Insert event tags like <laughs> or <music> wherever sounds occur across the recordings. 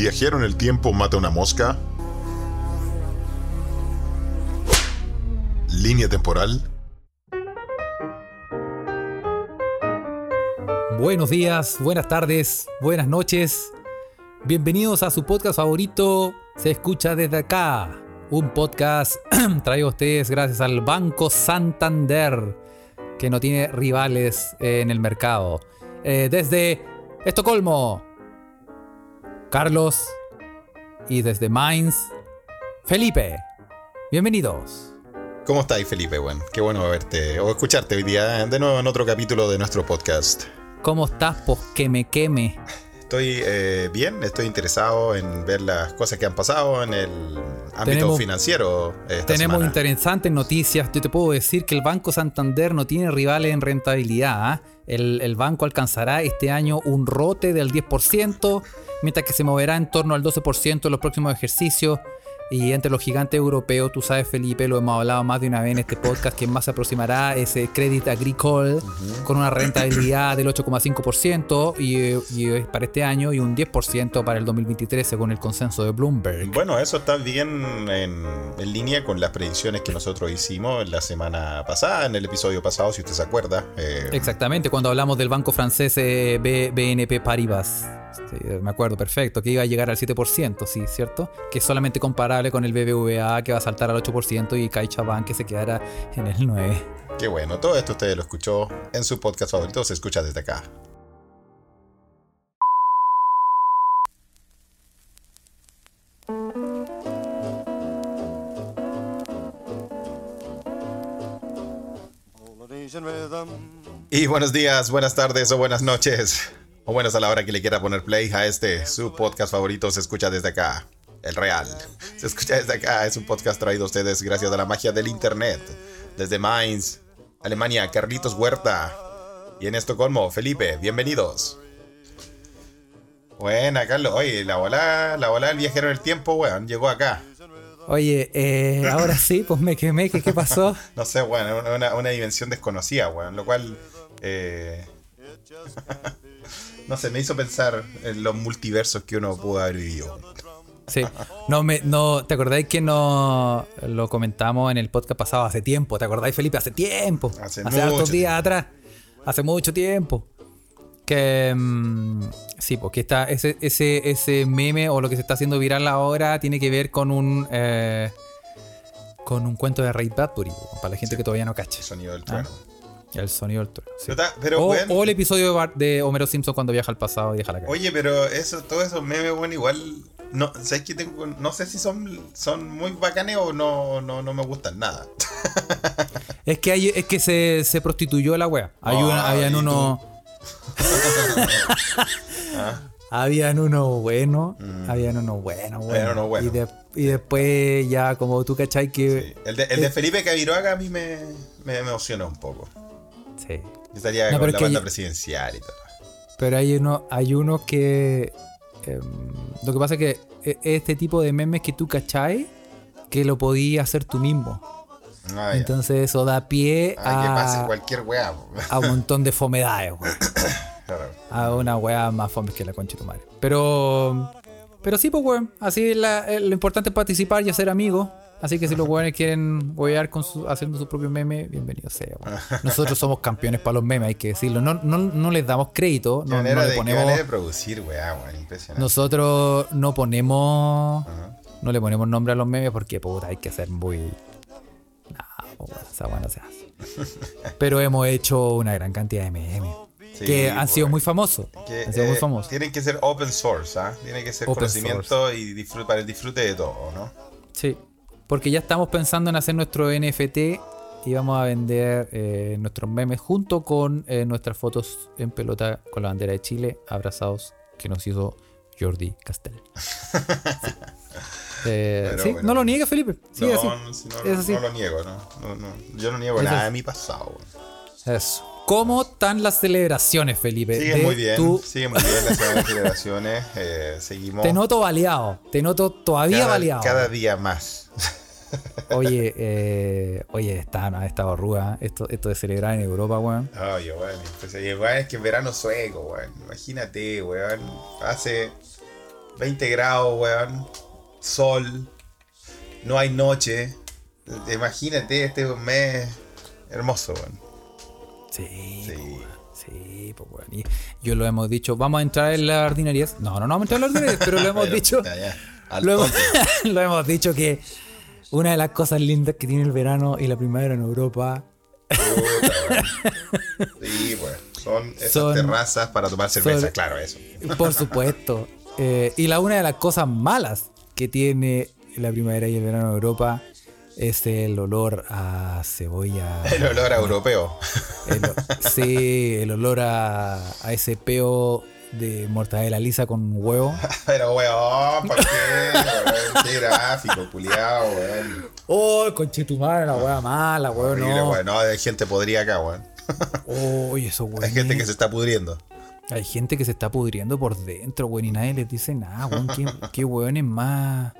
viajero en el tiempo mata una mosca? ¿Línea temporal? Buenos días, buenas tardes, buenas noches. Bienvenidos a su podcast favorito, Se escucha desde acá. Un podcast <clears throat> traído a ustedes gracias al Banco Santander, que no tiene rivales en el mercado. Eh, desde Estocolmo, Carlos. Y desde Mainz, Felipe. Bienvenidos. ¿Cómo estáis, Felipe? Bueno, qué bueno verte o escucharte hoy día de nuevo en otro capítulo de nuestro podcast. ¿Cómo estás? Pues que me queme. Estoy eh, bien, estoy interesado en ver las cosas que han pasado en el ámbito Tenemos- financiero. esta Tenemos semana. interesantes noticias. Yo te puedo decir que el Banco Santander no tiene rivales en rentabilidad. ¿ah? El, banco alcanzará este año un rote del 10%, mientras que se moverá en torno al 12% en los próximos ejercicios. Y entre los gigantes europeos, tú sabes, Felipe, lo hemos hablado más de una vez en este podcast, quien más se aproximará es el Credit Agricole, con una rentabilidad del 8,5% y, y para este año y un 10% para el 2023, según el consenso de Bloomberg. Bueno, eso está bien en, en línea con las predicciones que nosotros hicimos la semana pasada, en el episodio pasado, si usted se acuerda. Eh, Exactamente, cuando hablamos del banco francés eh, BNP Paribas. Sí, me acuerdo perfecto, que iba a llegar al 7%, sí, ¿cierto? Que es solamente comparable con el BBVA que va a saltar al 8% y CaixaBank que se quedará en el 9%. Qué bueno, todo esto usted lo escuchó en su podcast favorito, se escucha desde acá. Y buenos días, buenas tardes o buenas noches. O buenas a la hora que le quiera poner play a este, su podcast favorito, se escucha desde acá. El Real. Se escucha desde acá. Es un podcast traído a ustedes gracias a la magia del internet. Desde Mainz, Alemania, Carlitos Huerta. Y en Estocolmo, Felipe, bienvenidos. Buena, Carlos. Oye, la bola, la bola del viajero en el tiempo, weón, llegó acá. Oye, eh, ahora sí, pues me quemé, ¿qué, qué pasó? <laughs> No sé, una, una- una dimensión desconocida, weón. Lo cual. eh, no sé, me hizo pensar en los multiversos que uno pudo haber vivido. Sí, no me, no, ¿te acordáis que no lo comentamos en el podcast pasado hace tiempo? ¿Te acordáis, Felipe? Hace tiempo. Hace Hace, hartos mucho días atrás. Hace mucho tiempo. Que mm, sí, porque está ese, ese, ese meme o lo que se está haciendo viral ahora tiene que ver con un eh, con un cuento de Ray Bradbury, para la gente que todavía no cacha. El sonido del Ah, trueno. El sonido del trueno. sí. Pero, ta- pero, O, el episodio de, Bar- de Homero Simpson cuando viaja al pasado y deja la cara. Oye, pero eso, todos esos memes, bueno, igual. No, ¿sabes qué tengo? No sé si son, son muy bacanes o no, no, no me gustan nada. <laughs> Es que hay, es que se, se prostituyó la wea. Hay Ah, una- habían ¿y tú? uno. <laughs> Habían uno bueno, habían uno bueno, bueno. Uno bueno. Y, de- y después ya como tú cachai que... Sí. El, de, el de Felipe Caviroaga a mí me, me, me emocionó un poco. Sí. Yo estaría No, con la que banda presidencial y todo. Pero hay uno, hay unos que... em, lo que pasa es que e- este tipo de memes que tú cachai, que lo podías hacer tú mismo. Ah, ya. Entonces eso da pie Ah, que pase a, cualquier weá. a un montón de fomedades, weón. <coughs> Claro. a una weá más fome que la concha de tu madre. Pero. Pero sí, pues, weón. Así la- eh, lo importante es participar y hacer amigos. Así que si los weones quieren wear con su, haciendo su propio meme, bienvenido sea. <laughs> Nosotros somos campeones para los memes, hay que decirlo. No, no, no les damos crédito. No, le de, ponemos. de producir, weá. Impresionante. Nosotros no ponemos. No le ponemos nombre a los memes porque, puta, hay que ser muy. No, weón, esa weá no se hace. <laughs> Pero hemos hecho una gran cantidad de memes. Sí, que han sido muy famosos. que, han sido muy eh, famosos. Tienen que ser open source, ¿ah? Tiene que ser Open conocimiento y disfrute, para el disfrute de todo, ¿no? Sí, porque ya estamos pensando en hacer nuestro NFT y vamos a vender eh, nuestros memes junto con eh, nuestras fotos en pelota con la bandera de Chile, abrazados, que nos hizo Jordi Castel. <laughs> Sí. Eh, Bueno, sí, bueno. no lo niegues, Felipe. Sí, no, así. no, si no, Es así. no lo niego, ¿no? No, no, Yo no niego Es nada de mi pasado. Eso. ¿Cómo están las celebraciones, Felipe? Sigue muy bien, tu- sigue muy bien las eh, seguimos Te noto baleado, te noto todavía cada, baleado. cada día más. Oye, eh, oye, está, ha estado ruda esto, esto de celebrar en Europa, weón. Oye, weón, pues, weón, es que en verano sueco, weón. Imagínate, weón. Hace 20 grados, weón. Sol. No hay noche. Imagínate, este es un mes hermoso, weón. Sí, Sí. weón. Sí, pues weón. Y yo lo hemos dicho, vamos a entrar en las ordinarias. No, no, no vamos a entrar en las ordinarias, pero lo hemos Pero, dicho. ya, ya, Lo hemos, <laughs> lo hemos dicho que una de las cosas lindas que tiene el verano y la primavera en Europa. <laughs> Sí, weón. Son esas Son- terrazas para tomar cerveza, son- claro, eso. Por supuesto. Eh, y la una de las cosas malas que tiene la primavera y el verano en Europa es el olor a cebolla. El olor a europeo. El sí, el olor a, a ese peo de mortadela lisa con huevo. <laughs> Pero, weón, ¿por qué? Weón, Qué gráfico, culiao, weón. ¡Oh, conchetumare, la hueá mala, huevo, Horrible, no! weón. No, hay gente podría acá, weón. ¡Oh, eso, hueón! Hay gente que se está pudriendo. Hay gente que se está pudriendo por dentro, weón, y nadie les dice nada, weón. ¿Qué, qué weón es más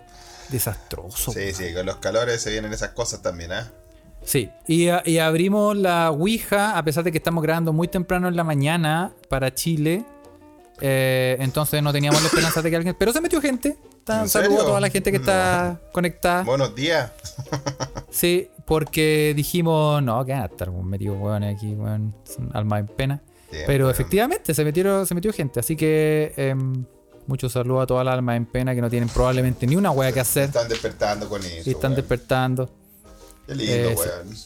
desastroso, Sí, weón. sí, con los calores se vienen esas cosas también, ¿ah? Sí, y, y abrimos la Ouija, a pesar de que estamos grabando muy temprano en la mañana para Chile. Eh, entonces no teníamos la esperanza de que alguien. Pero se metió gente. Ta- ¿En Saludo serio? a toda la gente que está conectada. Buenos días. Sí, porque dijimos, no, que van a estar metidos hueones aquí. Son almas en pena. Bien, Pero efectivamente se metieron, se metió gente. Así que em, muchos saludos a todas las almas en pena que no tienen probablemente ni una hueá que hacer. Están despertando con eso. Y están weón. despertando. Qué lindo, Eh, weón.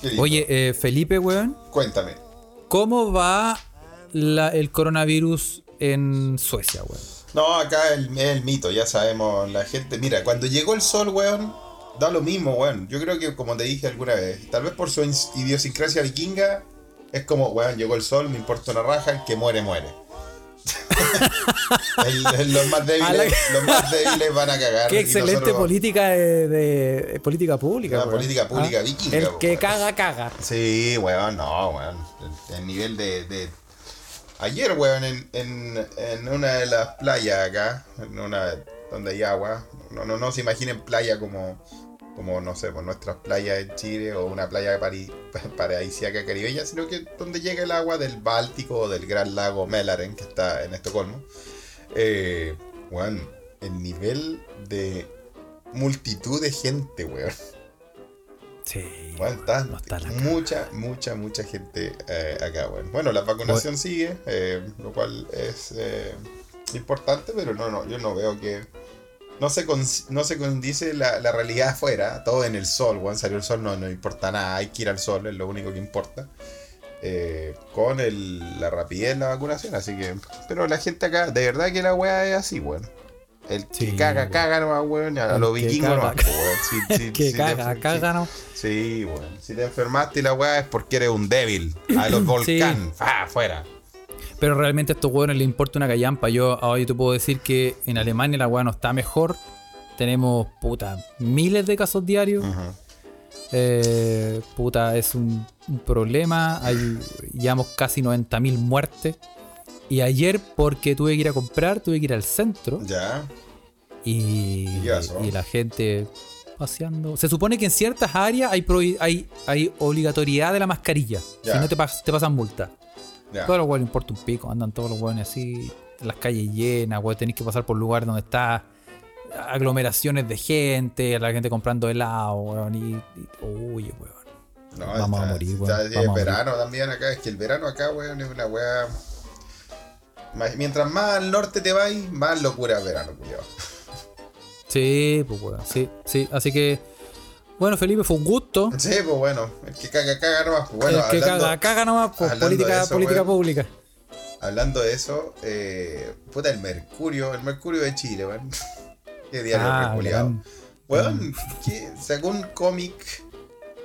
Qué lindo. Oye, eh, Felipe, weón. Cuéntame. ¿Cómo va la- el coronavirus en Suecia, weón? No, acá el, el mito, ya sabemos, la gente. Mira, cuando llegó el sol, weón, da lo mismo, weón. Yo creo que, como te dije alguna vez, tal vez por su idiosincrasia vikinga, es como, weón, llegó el sol, me importa una raja, el que muere, muere. <laughs> El- el- los, más la- débiles, los más débiles van a cagar. Qué excelente nosotros- política de, de- de política pública, Una política pública Ah, vikinga, El weón. que caga, caga. Sí, weón, no, weón. El, el nivel de, de- Ayer, weón, en, en, en una de las playas acá, en una donde hay agua, no, no, no se imaginen playa como, como no sé, por nuestras playas en Chile o una playa pari, <laughs> paradisíaca caribeña, sino que donde llega el agua del Báltico o del gran lago Mälaren, que está en Estocolmo. Eh, weón, el nivel de multitud de gente, weón. Sí. Bueno, está, no está la mucha, mucha, mucha gente eh, acá, bueno. Bueno, la vacunación sigue, eh, lo cual es eh, importante, pero no, no, yo no veo que... No se, con- no se condice la, la realidad afuera, todo en el sol, bueno, salió el sol, no, no importa nada, hay que ir al sol, es lo único que importa. eh, con el, la rapidez en la vacunación, así que... Pero la gente acá, de verdad que la weá es así, bueno. El que Sí, caga, weón. caga nomás, weón, a los vikingos caga, nomás, weón. Si- <laughs> si- que si te caga, enfer- caga, ¿no? Sí, bueno. Si te enfermaste y la weá es porque eres un débil. A los <clears throat> volcán. ¡Ah, afuera! Pero realmente a estos hueones les importa una callampa. Yo hoy te puedo decir que en Alemania la hueá no está mejor. Tenemos, puta, miles de casos diarios. Eh, puta, es un, un problema. Hay, llevamos casi 90.000 muertes. Y ayer, porque tuve que ir a comprar, tuve que ir al centro. Ya. Y, ¿Y la gente paseando. Se supone que en ciertas áreas hay, hay, hay obligatoriedad de la mascarilla. Si no te, pas- te pasan multa. Ya. Todos los hueones importa un pico, andan todos los hueones así, las calles llenas, hueón, tenéis que pasar por lugares donde está aglomeraciones de gente, la gente comprando helado, hueón, y, y- uy, hueón. No, Vamos a está- morir, está- weón, es vamos a verano también acá. Es que el verano acá, weón, es una weá. Mientras más al norte te vas, más locura es verano, culiao. Sí, pues hueón, sí, sí, así que, bueno, Felipe, fue un gusto. Sí, pues bueno. El que caga, caga nomás. Pues bueno, El que hablando, caga, caga nomás, pues, política, eso, política pública. hablando de eso, eh, puta, el Mercurio, el Mercurio de Chile, weón. <laughs> Qué diario Ah, reculeado. Weón, que sacó un cómic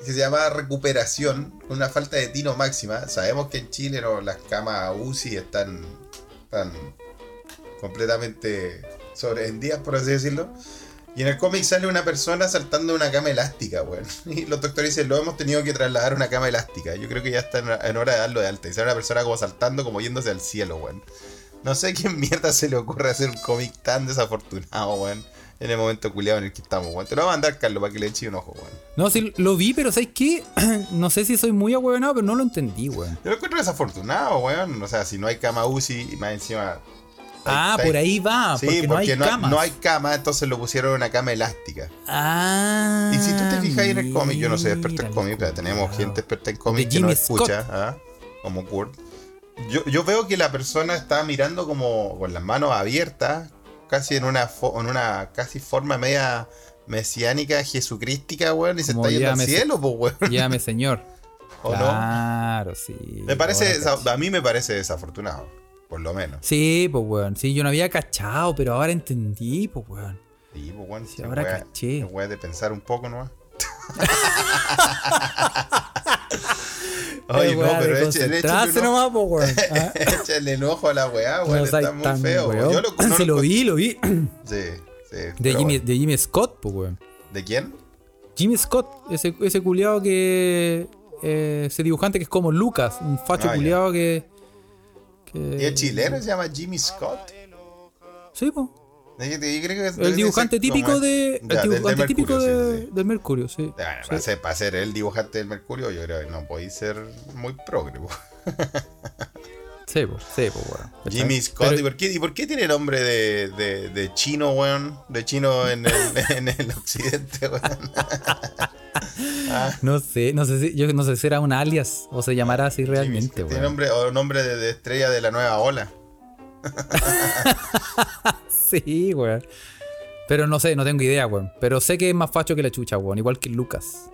que se llama Recuperación, con una falta de tino máxima. Sabemos que en Chile no, las camas UCI están, están completamente sobrevendidas, por así decirlo. Y en el cómic sale una persona saltando una cama elástica, weón. <laughs> Y los doctores dicen, lo hemos tenido que trasladar a una cama elástica. Yo creo que ya está en, hora de darlo de alta. Y sale una persona como saltando, como yéndose al cielo, weón. No sé a quién <laughs> mierda se le ocurre hacer un cómic tan desafortunado, weón. En el momento culiado en el que estamos, weón. Te lo voy a mandar, Carlos, para que le eche un ojo, weón. No, sí, lo vi, pero ¿sabes qué? <clears throat> no sé si soy muy ahueonado, pero no lo entendí, weón. Yo lo encuentro desafortunado, weón. O sea, si no hay cama UCI y más encima Ah, por ahí va, Sí, porque, no hay camas. no hay cama, entonces lo pusieron en una cama elástica. Ah. Y si tú te fijas en el cómic, yo no soy experto en cómic, pero tenemos gente experta en cómic que nos escucha, ¿ah? como Kurt. Yo, yo veo que la persona está mirando como con las manos abiertas, casi en una, en una casi forma media mesiánica, jesucrística, weón, y se está yendo al cielo, pues, weón. Llame señor. <laughs> ¿O no? claro, sí. Me parece, a mí me parece desafortunado, por lo menos. Sí, pues weón. Sí, yo no había cachado, pero ahora entendí, pues weón. Sí, pues, weón, Sí, si ahora weá- caché. weá de pensar un poco nomás. <laughs> Oye, no, pero échale un ojo- nomás, pues weón. <laughs> Ah, échale el ojo a la weá, weón, está muy tan feo. weón. Yo lo, <clears throat> no Sí, lo encuentro- vi, lo vi. Sí, sí. De Jimmy, bueno. de Jimmy Scott, pues weón. ¿De quién? Jimmy Scott, ese, ese culiado que. eh, ese dibujante que es como Lucas, un facho Ah, culiado que. Que- ¿Y es chileno? ¿Se llama Jimmy Scott? Sí, pues. El dibujante típico de. El Ya, del- del dibujante típico Mercurio, de- sí, sí. del Mercurio, sí. Bueno, Sí. para, ser, para ser el dibujante del Mercurio, yo creo que no podéis ser muy progre. <laughs> po. Sí, pues, sí, pues, weón. Jimmy Scott, Pero- ¿y, por qué, ¿y por qué tiene nombre de, de, de chino, weón? De chino en el, <laughs> en el occidente, weón. <laughs> No sé, no sé si, yo no sé si era un alias o se llamará así Jimmy realmente. Tiene weón. nombre, o nombre de, de estrella de la nueva ola. <laughs> Sí, weón. Pero no sé, no tengo idea, weón. Pero sé que es más facho que la chucha, weón. Igual que Lucas.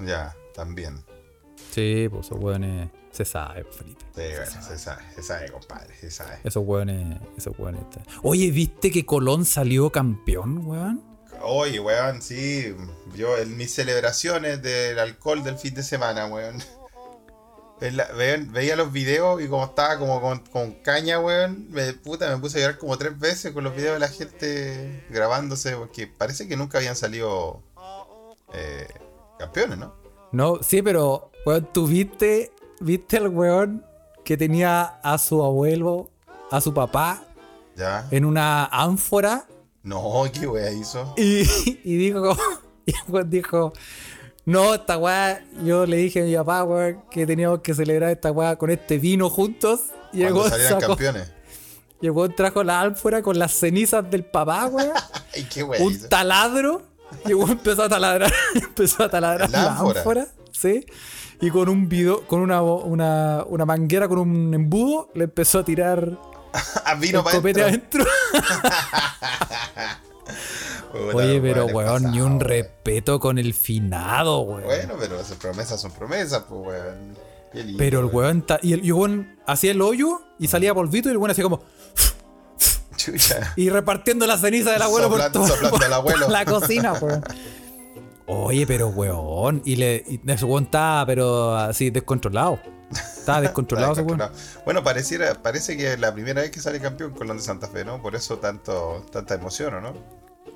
Ya, también. Sí, pues esos weones. Se sabe, Felipe. Sí, bueno, se sabe, se sabe, compadre, se sabe. Esos weones. Esos está- Oye, ¿viste que Colón salió campeón, weón? Oye, weón, sí. Yo en mis celebraciones del alcohol del fin de semana, weón. en la- vean- veía los videos y como estaba como con, con caña, weón. Me, puta, me puse a llorar como tres veces con los videos de la gente grabándose. Porque parece que nunca habían salido eh, campeones, ¿no? No, sí, pero, weón, tú viste, viste al weón que tenía a su abuelo, a su papá, Ya. en una ánfora No, qué wea hizo. y, <laughs> y dijo, <laughs> y weón dijo, no, esta weá, yo le dije a mi papá, weón, que teníamos que celebrar esta weá con este vino juntos. Y el Cuando weón salieran sacó- campeones. y el weón trajo la ánfora con las cenizas del papá, weón. <laughs> Ay, qué wea un hizo. taladro. Y el weón empezó a taladrar. empezó a taladrar ¿La la ánfora. Sí. Y con un video, con una, una, una manguera con un embudo, le empezó a tirar <laughs> Ah, vino el copete adentro. <laughs> Oye, pero weón, ni un respeto con el finado, weón. Bueno, pero esas promesas son promesas, pues weón. Qué lindo, pero el weón. y el, y el weón hacía el hoyo y salía polvito y el weón hacía como. <laughs> Chucha. Y repartiendo la ceniza del abuelo Soplando- por, todo, soplando por- al abuelo. por la cocina, weón. Oye, pero weón. Y, le, y ese weón estaba, pero así, descontrolado. Estaba <laughs> descontrolado ese weón. Bueno, pareciera, parece que es la primera vez que sale campeón Colón de Santa Fe, ¿no? Por eso tanto, tanta emoción, ¿o no?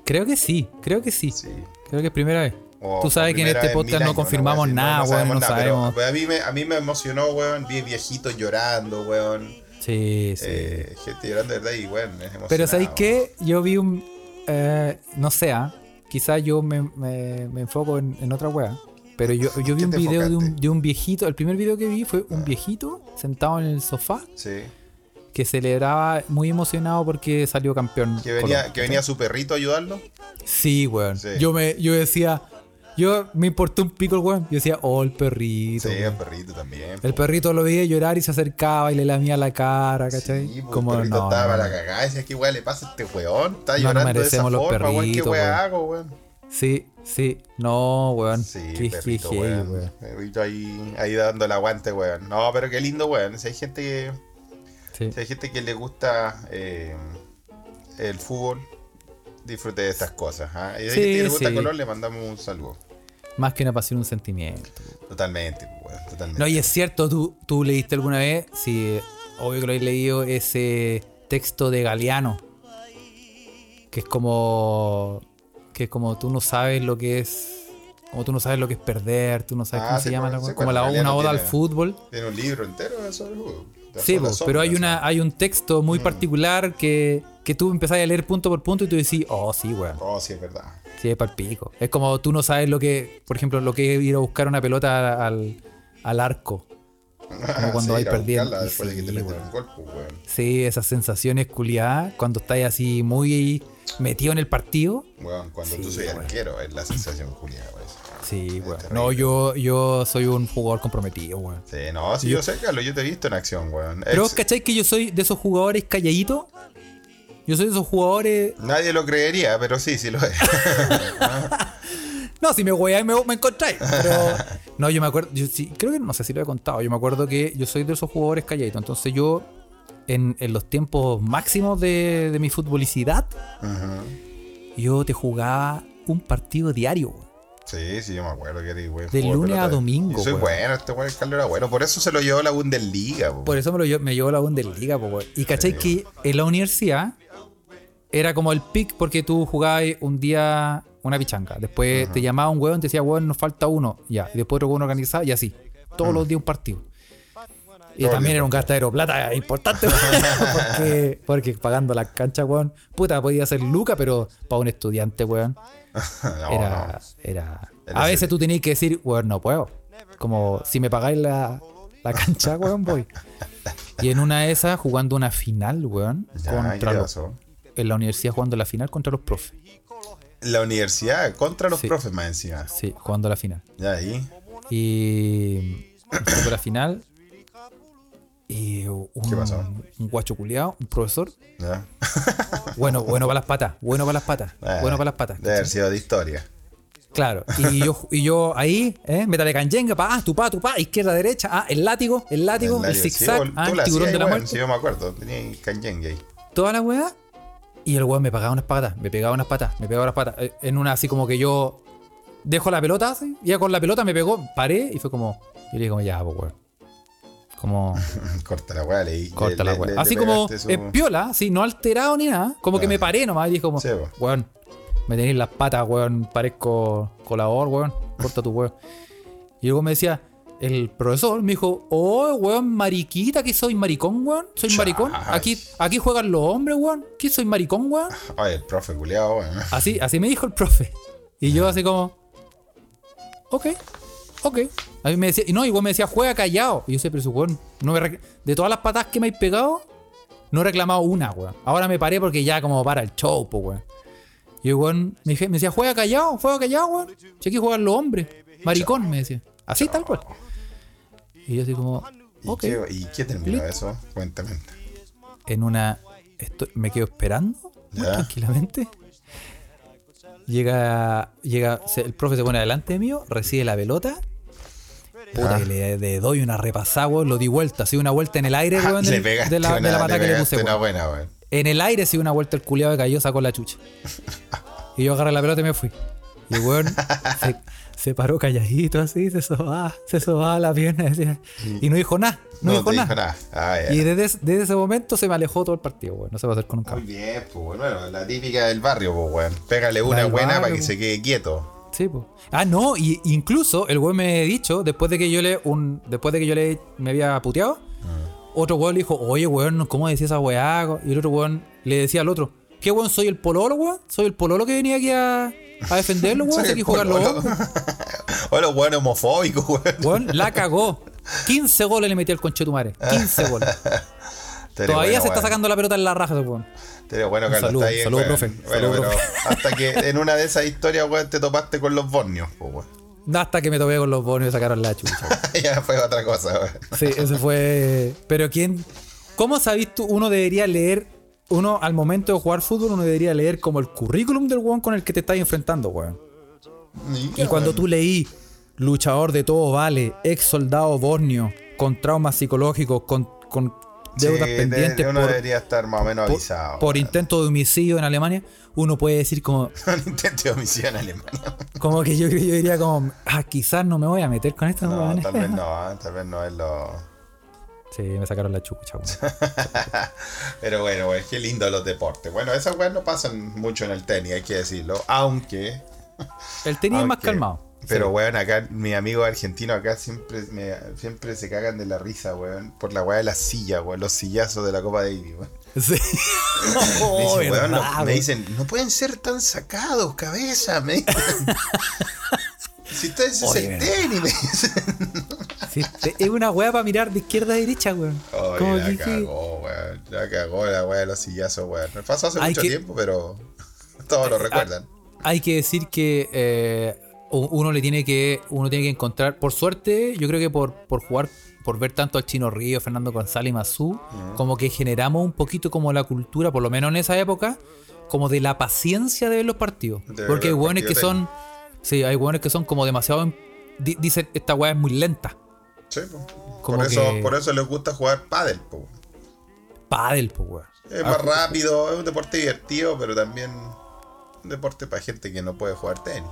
Creo que sí, creo que sí. Sí. Creo que es primera vez. Tú sabes que en este podcast no confirmamos weón, nada, weón, no nada, pero- sabemos. pero a, mí me, a mí me emocionó, weón. Vi viejitos llorando, weón. Sí, sí. Eh, gente llorando, de verdad, y weón, es. Pero ¿sabéis qué? Yo vi un... eh, no sé, ¿ah? Quizás yo me, me- me enfoco en, en otra wea. Pero yo, yo vi ¿Qué un video de un, enfocaste? de un viejito. El primer video que vi fue un viejito sentado en el sofá Sí. que celebraba muy emocionado porque salió campeón. Que venía, Colón, que venía su perrito a ayudarlo. Sí, weón. Sí. Yo, me, yo decía... Yo me importó un pico el weón. Yo decía, oh, el perrito. Sí, el weón. perrito también. El perrito lo veía llorar y se acercaba y le lamía la cara, ¿cachai? Sí, Como el perrito no, estaba no, para la cagada. Decía, ¿qué weá le pasa a este weón? Está No llorando de esa merecemos los forma, weón. ¿Qué perritos, weón. hago, weón? Sí, sí. No, weón. Sí, Qué perrito, qué weón. weón. Perrito ahí, ahí dando el aguante, weón. No, pero qué lindo, weón. Si hay gente que, Sí. si hay gente que le gusta eh, el fútbol, disfrute de estas cosas. ¿ah? Y si Sí, le gusta sí. color, le mandamos un saludo. Más que una pasión, un sentimiento. Totalmente, weón. Totalmente. No, y es cierto, tú, tú leíste alguna vez, sí, obvio que lo he leído, ese texto de Galeano. Que es como. Que es como tú no sabes lo que es. Como tú no sabes lo que es perder, tú no sabes Ah, cómo sí, se llama pues, sí, Como la, una oda al fútbol. Tiene un libro entero sobre el fútbol. Sí, sombra, pero hay una hay un texto Mm. muy particular que, que tú empezás a leer punto por punto y tú decís, oh, sí, weón. Oh, sí, es verdad. Sí, es pico. Es como tú no sabes lo que, por ejemplo, lo que es ir a buscar una pelota al, al arco. Como cuando <laughs> vais perdiendo. de que te sí, meten weón. un gol, pues, weón. Sí, esas sensaciones culiadas cuando estás así muy metido en el partido. Weón, cuando Sí, tú soy weón. arquero es la sensación culiada, weón. Sí, weón. No, yo, yo soy un jugador comprometido, weón. Sí, no, sí, yo, sé, Carlos, yo te he visto en acción, weón. Pero Ex- cacháis que yo soy de esos jugadores calladitos. Yo soy de esos jugadores. Nadie lo creería, pero sí, sí lo es. <laughs> No, si me weáis me, me encontráis. Pero. <laughs> No, yo me acuerdo. Yo sí, creo que no sé si lo he contado. Yo me acuerdo que yo soy de esos jugadores calladitos. Entonces yo, en, en los tiempos máximos de, de mi futbolicidad, yo te jugaba un partido diario. weón. Sí, sí, yo me acuerdo que eres güey. De lunes a domingo, Y soy weón. bueno, este weón, Carlos era bueno. Por eso se lo llevó la Bundesliga, po. Por eso me, lo, lle- me llevó la Bundesliga, po. Y cachai que en la universidad era como el pick porque tú jugabas un día una pichanga. Después te llamaba un weón, te decía, weón, nos falta uno. Ya. Y después otro weón organizado y así. Todos los días un partido. Y también era un gastadero de plata <laughs> importante, <laughs> porque, porque pagando las canchas, weón, puta, podía ser Luca, pero para un estudiante, weón, <laughs> No, era, no. era. A veces tú tenías que decir, weón, no puedo. Como si me pagáis la, la cancha, <laughs> weón, voy. Y en una de esas, jugando una final, weón, Ya, ¿qué contra los, en la universidad jugando la final contra los profes. La universidad contra los Sí. profes más encima. Sí, jugando la final. Ya ahí. Y jugando la final. Y un, ¿Qué pasó? un guacho culiao, un profesor. Ya. <laughs> Bueno, bueno para las patas, bueno para las patas, Ah, bueno para las patas. Debe haber sido de historia. Claro, y yo, y yo ahí, ¿eh? Métale canyenga, pa, ah, tu pa, tu pa, izquierda, derecha, ah, el látigo, el látigo, el, sí, zigzag, vos- ah, el tiburón de la muerte, Sí, yo me acuerdo. Tenía canyengue ahí. toda la weá. Y el weón me pegaba unas patas, me pegaba unas patas, me pegaba unas patas. Eh, En una así como que yo dejo la pelota, así, y ya con la pelota me pegó, paré y fue como, yo le dije como, ya, pues weón. Como, <laughs> Corta la weá, leí. corta le- la weá. Así le como, su- en piola, así, no alterado ni nada. Como que me paré nomás y dije como, Sí, weón, me tenéis las patas, weón, parezco colador, weón, corta tu weón. Y luego me decía, el profesor me dijo, oh, weón, mariquita, que soy maricón, weón, soy Chas. maricón. Aquí, aquí juegan los hombres, weón, ¿qué soy maricón, weón? <laughs> Ay, el profe culiado, weón. <laughs> Así, así me dijo el profe. Y yo así como, ok, ok. A mí me decía, y no, igual me decía, juega callado. Y yo sé, pero su weón, no me rec- de todas las patas que me habéis pegado, no he reclamado una, weón. Ahora me paré porque ya como para el show, pues, weón. Y el weón me, decía, juega callado, juega callado, weón. Si aquí juegan los hombres. Maricón, me decía. Así, tal cual. Y yo así como, ¿Y, qué, ¿Y qué terminó eso? Cuéntame. en una. me quedo esperando muy Ya. tranquilamente. Llega. llega el profe se pone delante mío, recibe la pelota. Puta, y le, le doy una repasada, weón, Lo di vuelta, así una vuelta en el aire, <laughs> weón, pegaste de la, de la patada le que le puse, una weón. buena, weón. En el aire, sí, una vuelta el culiado que cayó, sacó la chucha. Y yo agarré la pelota y me fui. Y weón <laughs> se, se paró calladito así, se sobaba, se sobaba la pierna. decía, y no dijo nada, no, No, dijo nada. Ah. Y desde, desde ese momento se me alejó todo el partido, weón. No se va a hacer con un Muy cambio. bien, pues bueno, la típica del barrio, pues weón. Pégale una buena barrio, para que po. se quede quieto. Sí. Ah, no, y incluso el weón me ha dicho, después de que yo le un después de que yo le me había puteado, otro weón le dijo, oye weón, ¿cómo decía esa weá? Y el otro weón le decía al otro, ¿qué weón soy el pololo, weón? Soy el pololo que venía aquí a, a defenderlo, weón, <laughs> Soy si el aquí jugar los pololo. hombres. <laughs> Hola, weón homofóbico, weón. Weón, la cagó. 15 goles le metió al conchetumare. 15 goles. <laughs> Todavía bueno, se está sacando la pelota en la raja, weón. Estaría bueno, Carlos, saludo, está saludo, weón. profe, Bueno, saludo, pero <laughs> hasta que en una de esas historias, weón, te topaste con los bornios, pues weón. Hasta que me topé con los bonos y sacaron la chucha. <laughs> ya fue otra cosa, weón. Sí, eso fue. Pero quién. ¿Cómo sabís tú? Uno debería leer. Uno, al momento de jugar fútbol, uno debería leer como el currículum del weón con el que te estás enfrentando, weón. Y cuando tú leí luchador de todo vale, ex soldado borneo, con traumas psicológicos, con, con deudas Sí, pendientes uno por, debería estar más o menos avisado. por intento de homicidio en Alemania, uno puede decir como, <laughs> Un intento de homicidio en Alemania. como que yo, yo diría como, ah, quizás no me voy a meter con estos No, <laughs> tal vez no, ¿eh? tal vez no es lo. Sí, me sacaron la chucha. <laughs> Pero bueno, güey, qué lindo los deportes. Bueno, esas weas no pasan mucho en el tenis, hay que decirlo. Aunque. El tenis es más calmado. Pero, Sí. weón, acá, mi amigo argentino acá siempre, me- siempre se cagan de la risa, weón, por la weá de la silla, weón, los sillazos de la Copa Davis, weón. Sí. <laughs> Me, dicen, weón, no- verdad, me weón. dicen, no pueden ser tan sacados, cabeza, me dicen. <laughs> si ustedes es el tenis, me dicen. <laughs> Es una weá para mirar de izquierda a derecha, weón. Oye, Como la que- cagó, weón. La cagó la weá de los sillazos, weón. Me pasó hace Hay mucho que- tiempo, pero todos lo recuerdan. hay que decir que eh, uno le tiene que uno tiene que encontrar por suerte yo creo que por, por jugar por ver tanto al Chino Río Fernando González y Mazú como que generamos un poquito como la cultura por lo menos en esa época como de la paciencia de ver los partidos De porque hay hueones que son sí hay hueones que son como demasiado en- di- dicen esta weá es muy lenta Sí, po. Como por, eso, por eso les gusta jugar pádel, po. pádel pues weón Es más rápido, es un deporte divertido, pero también un deporte para gente que no puede jugar tenis.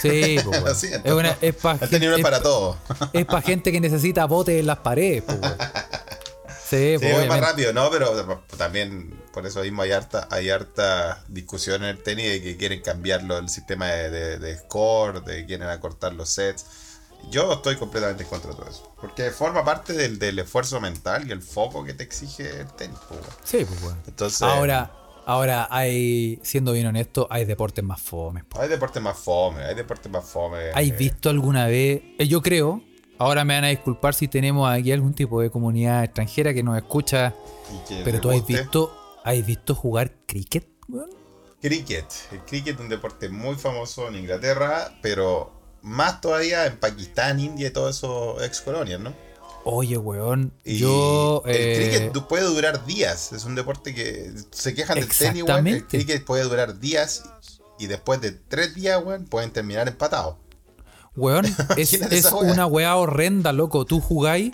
Sí <laughs> pues, weón. Lo siento. es, una, es para El tenis no es para todo. es pa' gente que necesita botes en las paredes pues, weón. sí, pues, Sí, es más rápido, ¿no? Pero también por eso mismo hay harta, hay harta discusión en el tenis de que quieren cambiarlo el sistema de, de- de score, de que quieren acortar los sets. Yo estoy completamente en contra de todo eso. Porque forma parte del, del esfuerzo mental y el foco que te exige el tenis. po, weón. Sí, pues weón. Entonces, Ahora, ahora hay, siendo bien honesto, hay deportes más fomes. hay deportes más fome, hay deportes más fome. ¿Hay eh, visto alguna vez? eh, Yo creo, ahora me van a disculpar si tenemos aquí algún tipo de comunidad extranjera que nos escucha, que pero tú has visto, ¿has visto jugar cricket? weón? Cricket. El cricket es un deporte muy famoso en Inglaterra, pero más todavía en Pakistán, India y todos esos ex colonias, ¿no? Oye, weón, Y yo... el eh, cricket puede durar días. Es un deporte que se quejan del tenis, weón. El cricket puede durar días y después de tres días, weón, pueden terminar empatados. Weón, <laughs> es, es una weá horrenda, loco. Tú jugáis,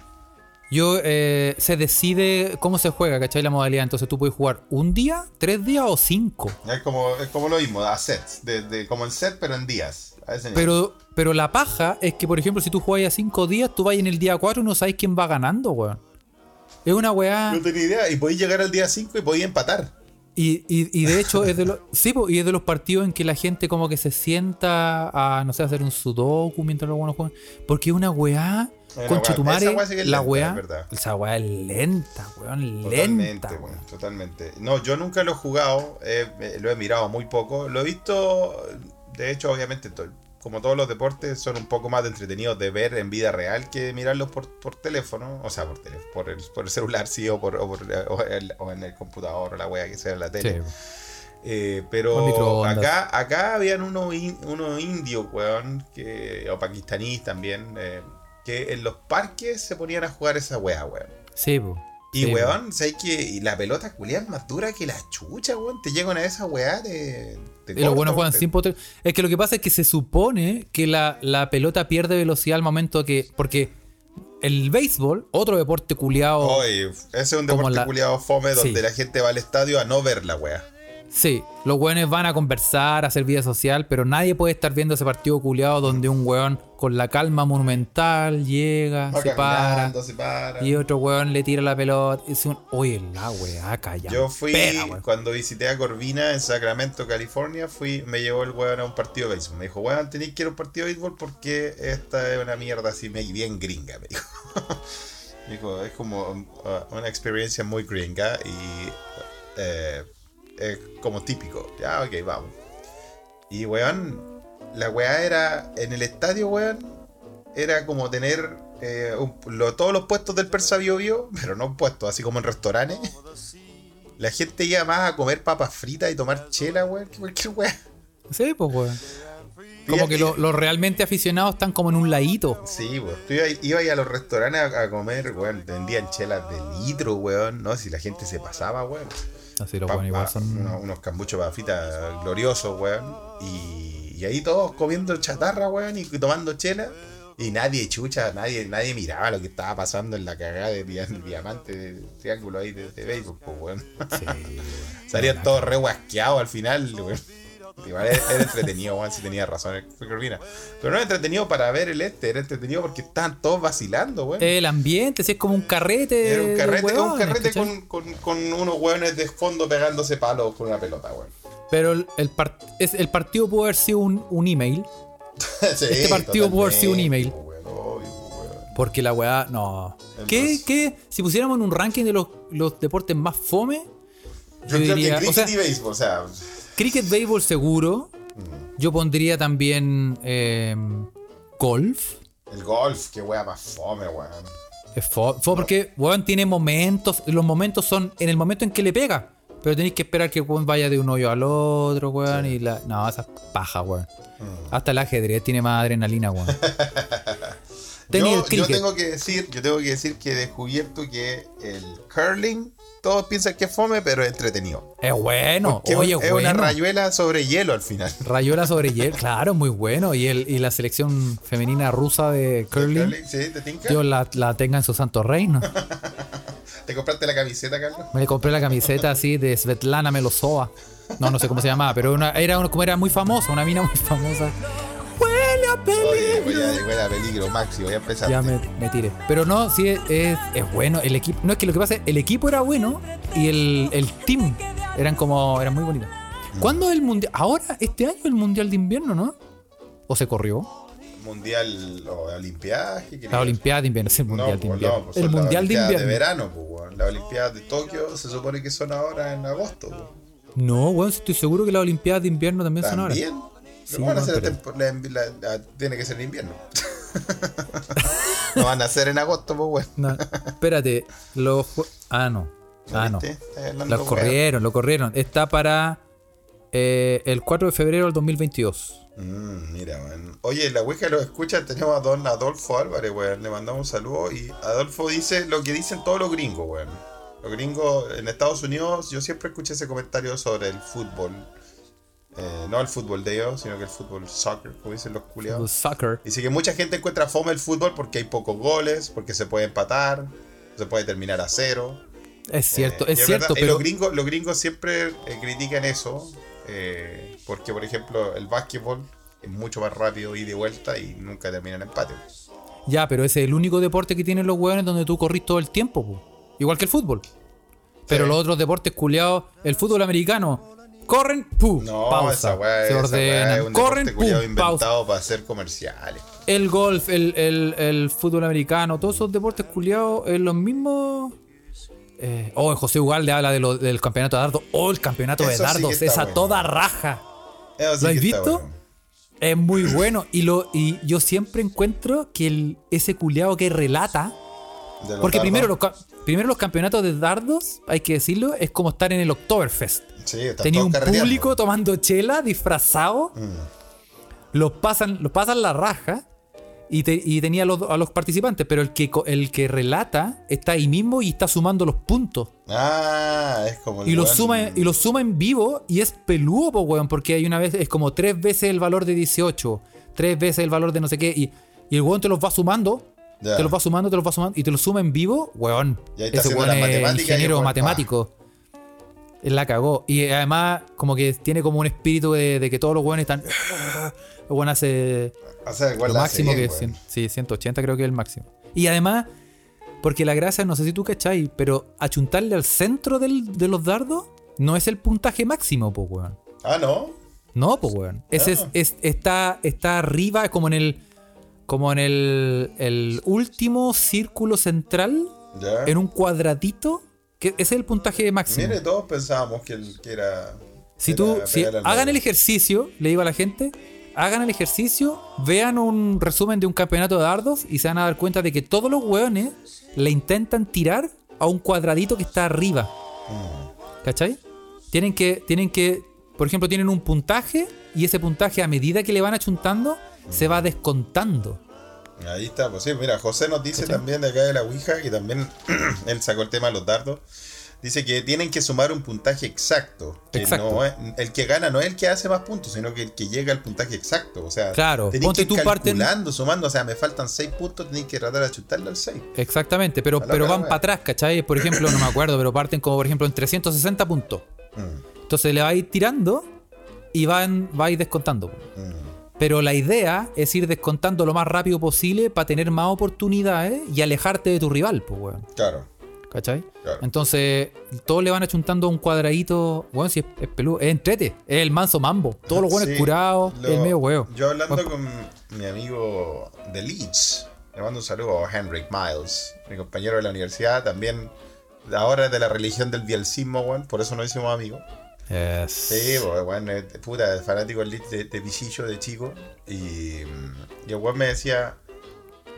yo eh, se decide cómo se juega, ¿cachai? La modalidad. Entonces tú puedes jugar un día, tres días o cinco. Es como, es como lo mismo, a sets. De, de- como en set, pero en días. A ese nivel. Pero, pero la paja es que, por ejemplo, si tú juegas a cinco días, tú vas en el día 4 y no sabes quién va ganando, weón. Es una weá. No tenía idea. Y podéis llegar al día 5 y podéis empatar. Y, y, y de hecho es de los. <laughs> Sí, y es de los partidos en que la gente como que se sienta a, no sé, hacer un sudoku mientras los buenos juegan. Porque es una weá. Concha tu madre, la lenta, weá. Esa weá es lenta, weón. Totalmente, Lenta. weón, weón. totalmente. No, yo nunca lo he jugado, eh, eh, lo he mirado muy poco. Lo he visto, de hecho, obviamente, como todos los deportes, son un poco más entretenidos de ver en vida real que mirarlos por, por teléfono. O sea, por teléfono, por el, por el celular, sí, o, por, o, por- o el- o en el computador, o la wea que sea en la tele. Sí. Eh, pero acá, acá habían unos, in- indios, weón, que, o pakistaníes también, eh, que en los parques se ponían a jugar esa wea, weón. Sí, po. Y Sí, weón, ¿sabes que Y la pelota culia es más dura que la chucha, weón. Te llegan a esa weá de. de Y los buenos juegan te- sin poder. Es que lo que pasa es que se supone que la, la pelota pierde velocidad al momento que. Porque el béisbol, otro deporte culiado. Oye, ese es un deporte la- culiado fome donde Sí. la gente va al estadio a no ver la weá. Sí, los weones van a conversar, a hacer vida social, pero nadie puede estar viendo ese partido culiado donde un weón con la calma monumental llega, se para, se para. y otro weón le tira la pelota. Es un. Oye, la weá, calla. Yo fui, cuando visité a Corvina en Sacramento, California, fui, me llevó el weón a un partido de béisbol. Me dijo, weón, tenéis que ir a un partido de béisbol porque esta es una mierda así me- bien gringa, me dijo. Me <laughs> dijo, es como uh, una experiencia muy gringa y eh, es como típico. Ya, ok, vamos. Y weón, la weá era, en el estadio, weón, era como tener eh, un- lo- todos los puestos del Persa Bio Bio, <laughs> pero no puestos, así como en restaurantes. La gente iba más a comer papas fritas y tomar chela, weón, que cualquier weá. Sí, pues weón. Como que lo- los realmente aficionados están como en un ladito. Sí, weón. Tú ibas iba a los restaurantes a, a comer, weón. Vendían chelas de litro, weón. No, si la gente se pasaba, weón. Así los Pa- weones igual pa- son. unos, unos cambuchos papitas gloriosos, weón. Y, y ahí todos comiendo chatarra, weón, y tomando chela. Y nadie chucha, nadie, nadie miraba lo que estaba pasando en la cagada de dia- diamante, de triángulo ahí de, de béisbol, pues, weón. Sí. <laughs> Salían todos re guasqueados al final, weón. <laughs> Igual era, entretenido, weón, si tenía razón. Pero no era entretenido para ver el este, era entretenido porque estaban todos vacilando, weón. El ambiente, si es como un carrete. Era un carrete, un carrete con, con, con unos hueones de fondo pegándose palos con una pelota, weón. Pero el, el partido pudo haber sido un, un email. <laughs> Sí, Este partido pudo haber sido un email. weón, obvio, weón. Porque la weá, no. ¿Qué, qué? Si pusiéramos en un ranking de los, los deportes más fome, Yo, yo, creo diría. que O sea, y béisbol, o sea, cricket, béisbol seguro. Yo pondría también eh, golf. El golf, qué wea más fome, weón. Es fo, fo porque, weón, tiene momentos. Los momentos son en el momento en que le pega. Pero tenéis que esperar que weón vaya de un hoyo al otro, weón. Y la. No, esa es paja, weón. Mm. Hasta el ajedrez tiene más adrenalina, weón. <laughs> Yo, tengo que decir, yo tengo que decir que he descubierto que el curling, todos piensan que es fome, pero es entretenido. Es bueno. Porque Oye, es bueno. una rayuela sobre hielo al final. <laughs> Rayuela sobre hielo, claro, muy bueno. Y, el, y la selección femenina rusa de curling, Curling, ¿Sí? ¿Te tinca? Dios la, la tenga en su santo reino. <laughs> ¿Te compraste la camiseta, Carlos? Me compré la camiseta así de Svetlana Melosova. No, no sé cómo se llamaba, pero una, era una, como era muy famosa, una mina muy famosa. Huele a Oye, voy peligro. Maxi, voy a empezar. Ya me, me tiré. Pero no, sí, es, es, es bueno. El equipo. No es que lo que pasa es el equipo era bueno y el, el team eran como. eran muy bonitos. ¿Cuándo es el mundial? Ahora, este año el mundial de invierno, ¿no? ¿O se corrió? Mundial o Olimpiadas. La Olimpiada de invierno, es el No, mundial de pues, invierno. no, pues el son las mundial de invierno. de verano, pues. Las Olimpiadas de Tokio se supone que son ahora en agosto, pues. No, weón, estoy seguro que las Olimpiadas de invierno también son ahora. También. Sí, no la- la- la- tiene que ser en invierno. <laughs> <laughs> no van a ser en agosto, pues, weón. No, espérate, los Ah, no. Ah, no. Lo weón. corrieron, lo corrieron. Está para eh, el 4 de febrero del 2022. Mm, mira, weón. Oye, la Ouija lo escucha, tenemos a don Adolfo Álvarez, weón. Le mandamos un saludo y Adolfo dice lo que dicen todos los gringos, weón. Los gringos en Estados Unidos, yo siempre escuché ese comentario sobre el fútbol. Eh, no el fútbol de ellos, sino que el fútbol soccer, como dicen los culiados. soccer. Dice que mucha gente encuentra fome el fútbol porque hay pocos goles, porque se puede empatar, se puede terminar a cero. Es cierto, Eh, es y cierto, y pero los gringos, los gringos siempre eh, critican eso, eh, porque por ejemplo el básquetbol es mucho más rápido y de vuelta y nunca termina en empate. ya, pero ese es el único deporte que tienen los hueones donde tú corrís todo el tiempo, po. igual que el fútbol. Pero Sí. los otros deportes culiados, el fútbol americano, corren, pum, No, pausa, esa se esa ordenan, es un corren, pum, pausa. inventado para hacer comerciales. El golf, el, el- el fútbol americano, todos esos deportes culiados, es los mismos. Eh, oh, José Ugalde habla de lo- del campeonato de dardos. Oh, el campeonato de sí dardos, esa bueno. toda raja. Sí ¿Lo has visto? bueno. Es muy bueno. Y, lo, y yo siempre encuentro que el, ese culiado que relata. Los Porque dardos. primero los, primero los campeonatos de dardos, hay que decirlo, es como estar en el Oktoberfest. Sí, Tenía un público tomando chela, disfrazado. Mm. Los pasan, los pasan la raja. Y, te- y tenía a los, a los participantes, pero el que, el que relata está ahí mismo y está sumando los puntos. Ah, es como el Y lo, suma, y lo suma en vivo y es peludo, po, weón, porque hay una vez, es como tres veces el valor de 18, tres veces el valor de no sé qué, y, y el weón te los va sumando, Te los va sumando, te los va sumando, y te los suma en vivo, weón. Y ahí está Ese weón es ingeniero weón, matemático. Él la cagó. Y además, como que tiene como un espíritu de, de que todos los weones están. <laughs> El weón hace O sea, igual lo la hace máximo bien, que cien- sí, 180 creo que es el máximo. Y además, porque la gracia, no sé si tú cachai, pero achuntarle al centro del- de los dardos no es el puntaje máximo, pues, weón. Ah, ¿no? No, pues, weón. Ese es, Ah. es- está, está arriba, como en el. Como en el, el último círculo central, Ya. en un cuadradito, que ese es el puntaje máximo. Mire, todos pensábamos que, el- que era. Si era tú, si hagan el ejercicio, le digo a la gente, hagan el ejercicio, vean un resumen de un campeonato de dardos y se van a dar cuenta de que todos los hueones le intentan tirar a un cuadradito que está arriba. Mm. ¿Cachai? Tienen que, tienen que, por ejemplo, tienen un puntaje y ese puntaje a medida que le van achuntando se va descontando. Ahí está, pues sí, mira, José nos dice ¿Cachai? también de acá de la Ouija, que también <clears throat> él sacó el tema de los dardos. Dice que tienen que sumar un puntaje exacto. que Exacto. no es- el que gana no es el que hace más puntos, sino que el que llega al puntaje exacto. O sea, Claro, ponte que ir tú parten- calculando, sumando. O sea, me faltan 6 puntos, tenéis que tratar de chutarle al 6. Exactamente, pero, pero van para atrás, ¿cachai? Por ejemplo, no me acuerdo, pero parten como por ejemplo en 360 puntos. Entonces le va a ir tirando y van, va a ir descontando. Pero la idea es ir descontando lo más rápido posible para tener más oportunidades y alejarte de tu rival, pues, weón. Claro. ¿Cachai? Claro. Entonces, todos le van achuntando un cuadradito. Weón, si es, es peludo, es entrete, es el manso mambo. Todos los buenos Sí, curados, lo- el medio huevo. Yo hablando Bueno, con mi amigo de Leeds, le mando un saludo a Henrik Miles, mi compañero de la universidad, también ahora es de la religión del bielcismo, weón, por eso nos hicimos amigos. Sí, pues, weón, es- puta, fanático del Leeds de, de Pichillo de chico. Y, mm, y el weón me decía,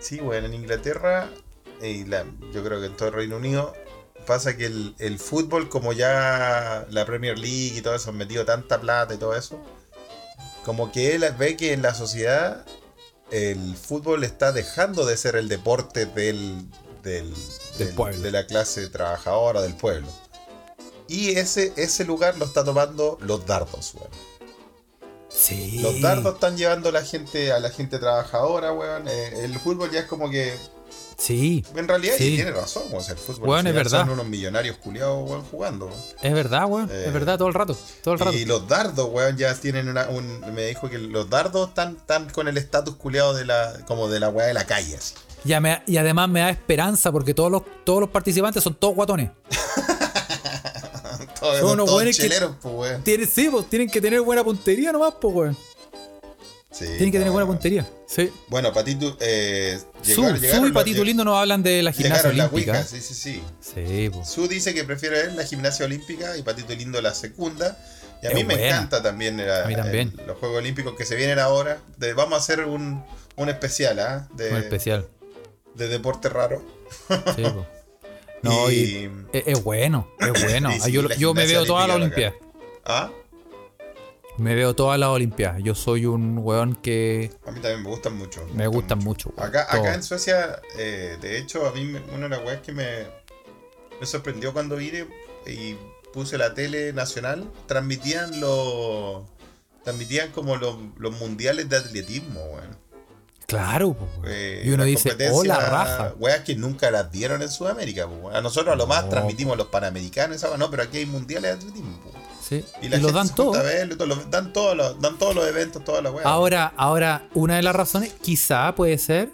Sí, bueno, en Inglaterra y la, yo creo que en todo el Reino Unido pasa que el, el fútbol, como ya la Premier League y todo eso han metido tanta plata y todo eso, como que él ve que en la sociedad el fútbol está dejando de ser el deporte del, del, Del del- pueblo. de la clase trabajadora del pueblo. Y ese, ese lugar lo está tomando los dardos, weón. Sí. Los dardos están llevando a la gente, a la gente trabajadora, weón. Eh, el fútbol ya es como que. Sí, En realidad, Sí. tiene razón, weón. o sea, el fútbol Weón, es verdad. son unos millonarios culiados, weón, jugando. weón. es verdad, weón. Eh, es verdad todo el rato. Todo el rato. Y los dardos, weón, ya tienen una, un. Me dijo que los dardos están, están con el estatus culiado de la. como de la weá de la calle, así. Ya me- y además me da esperanza porque todos los, todos los participantes son todos guatones. <laughs> Son unos todos weones que- pues, weón. Tienen, sí, pues, tienen que tener buena puntería nomás, pues, weón. Sí, Tienen que no, tener buena puntería. Sí. Bueno, Patito. Eh, Su, llegaron- Su y los- Patito Lindo nos hablan de la gimnasia la olímpica. Ouija, sí, sí, sí. Sí, pues. Su dice que prefiere ver la gimnasia olímpica y Patito Lindo la segunda. Y a Es mí me encanta también, la- A mí también. el- los Juegos Olímpicos que se vienen ahora. De- vamos a hacer un, un especial, ¿ah? Un especial. de deporte raro. Sí, pues. <laughs> No, y, Y- es, es bueno, es <coughs> bueno. Sí, yo yo me gimnasia veo toda la Olimpiada. ¿Ah? Me veo todas las Olimpiadas. Yo soy un weón que A mí también me gustan mucho. me gustan mucho. acá en Suecia, eh, de hecho, a mí me- una de las weas que me, me sorprendió cuando vine y puse la tele nacional, transmitían los. Transmitían como los, los mundiales de atletismo, weón. Claro. Eh, y uno las dice, hola, raja. Weas que nunca las dieron en Sudamérica, weón. A nosotros a lo más No. transmitimos los panamericanos, esa wea, no, pero aquí hay mundiales de atletismo. Sí. Y Y, lo dan se todo. y todo, lo- dan, todos los, dan todos los eventos, todas las weas. Ahora, ahora, una de las razones, quizá puede ser.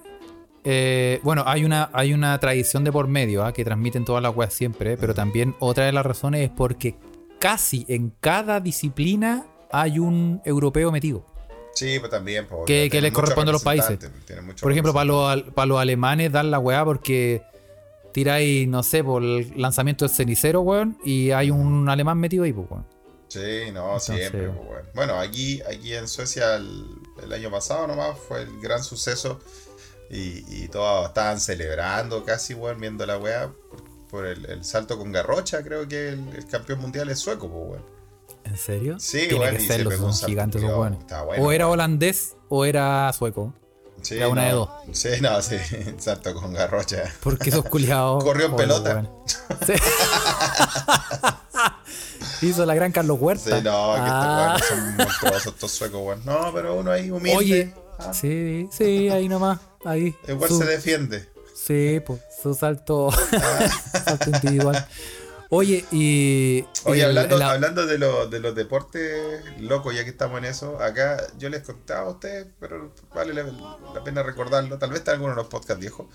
eh, bueno, hay una, hay una tradición de por medio ¿ah? que transmiten todas las weas siempre, pero también otra de las razones es porque casi en cada disciplina hay un europeo metido. Sí, pues también. Pues, Que- que les corresponde a los países. Por ejemplo, para los, al- para los alemanes dan la weá porque tiráis, no sé, por el lanzamiento del cenicero, weón, y hay un alemán metido ahí, pues, weón. Sí, no, Entonces- siempre. pues, bueno. Bueno, aquí, aquí en Suecia el, el año pasado nomás fue el gran suceso y, y todos estaban celebrando casi, weón, viendo la weá por, por el, el salto con garrocha, creo que el, el campeón mundial es sueco, pues, weón. ¿En serio? Sí, Tiene que serlo, son salto gigantes está bueno, o era holandés o era sueco. Sí, era una de dos. Sí, no, sí, <laughs> salto con garrocha. Porque esos culiados. <laughs> Corrió en pelota. Sí. <laughs> Hizo la gran Carlos Huerta. Sí, no, que Ah. estos son monstruosos estos suecos, weón. No, pero uno ahí humilde. Oye, ah, sí, sí, ahí nomás. Ahí. igual Su- se defiende. Sí, pues su salto, salto individual. Oye, y. Oye, hablando, hablando de, los, de los deportes locos, ya que estamos en eso, acá yo les contaba a ustedes, pero vale la, la pena recordarlo, tal vez está en alguno de los podcasts viejos.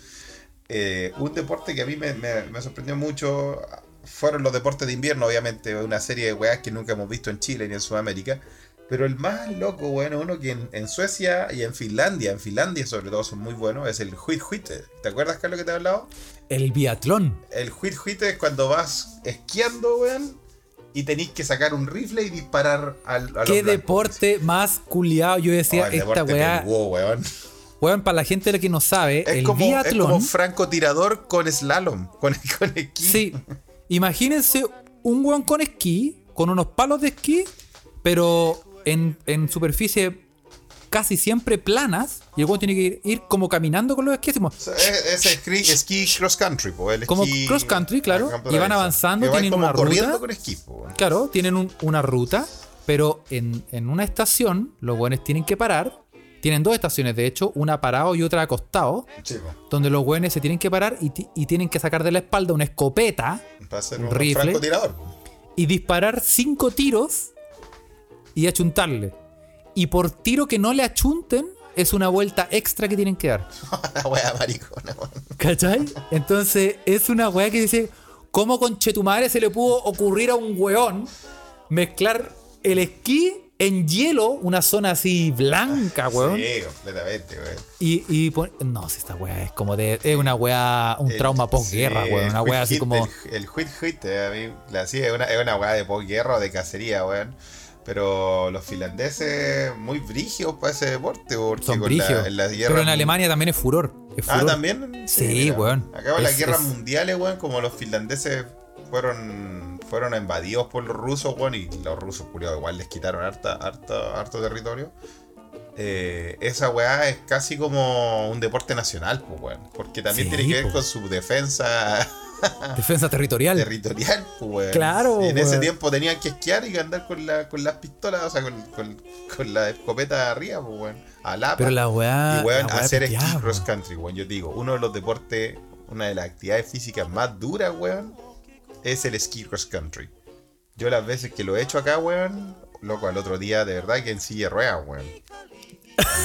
Eh, un deporte que a mí me, me- me sorprendió mucho fueron los deportes de invierno, obviamente, una serie de weas que nunca hemos visto en Chile ni en Sudamérica. Pero el más loco, bueno, uno que en, en Suecia y en Finlandia, en Finlandia sobre todo son muy buenos, es el Huit Huite. ¿Te acuerdas, Carlos, que te he hablado? el biatlón. El Huit Huite es cuando vas esquiando, weón, y tenéis que sacar un rifle y disparar al, a Qué deporte más culiado. Yo Oh, decía, el esta weá. peludo, weón. Weón, para la gente que no sabe, Es el como, es biatlón. como francotirador con slalom, con, <laughs> con esquí. Sí. Imagínense un weón con esquí, con unos palos de esquí, pero en, en superficie casi siempre planas. Y el tiene que ir, ir como caminando con los esquís. como- O sea, Es, es esquí, cross country, po, el Como cross country, claro, y van avanzando, tienen una corriendo ruta. con esquí, po. Claro, tienen un- una ruta, pero en, en una estación los weones tienen que parar. Tienen dos estaciones, de hecho, una parado y otra acostado, Sí, donde los weones se tienen que parar y, y tienen que sacar de la espalda una escopeta Un un, rifle. y disparar cinco tiros y achuntarle. Y por tiro que no le achunten, es una vuelta extra que tienen que dar. <laughs> La wea maricona, weón. ¿Cachai? Entonces, es una weá que dice: ¿Cómo con Chetumare se le pudo ocurrir a un weón mezclar el esquí en hielo, una zona así blanca, weón? Sí, completamente, weón. Y, y pon- no, si esta weá es como de. Es una weá, un El- trauma posguerra, sí, weón. Una weá así como. El, el Huit Huit, eh, a mí, la, sí, es una, es una weá de posguerra o de cacería, weón. Pero los finlandeses, muy brígidos para ese deporte, porque Son con brígidos. la, en la guerra Pero en Alemania también es furor. es Ah, también. Sí, mira. weón. Acá en las guerras es- mundiales, weón, como los finlandeses fueron fueron invadidos por los rusos, weón, y los rusos, culiados, igual les quitaron harta, harta, harto territorio. Eh, esa weá es casi como un deporte nacional, pues, weón. Porque también Sí, tiene que ver po. con su defensa Defensa territorial. territorial, pues. Claro, en ese tiempo tenían que esquiar y andar con, la, con las pistolas, o sea, con, con, con la escopeta arriba, pues, weón. A la Pero la weá. y weón, hacer esquí cross country, weón. Yo te digo, uno de los deportes, una de las actividades físicas más duras, weón, es el esquí cross country. Yo las veces que lo he hecho acá, weón, loco, al otro día, de verdad que en silla de ruedas, weón.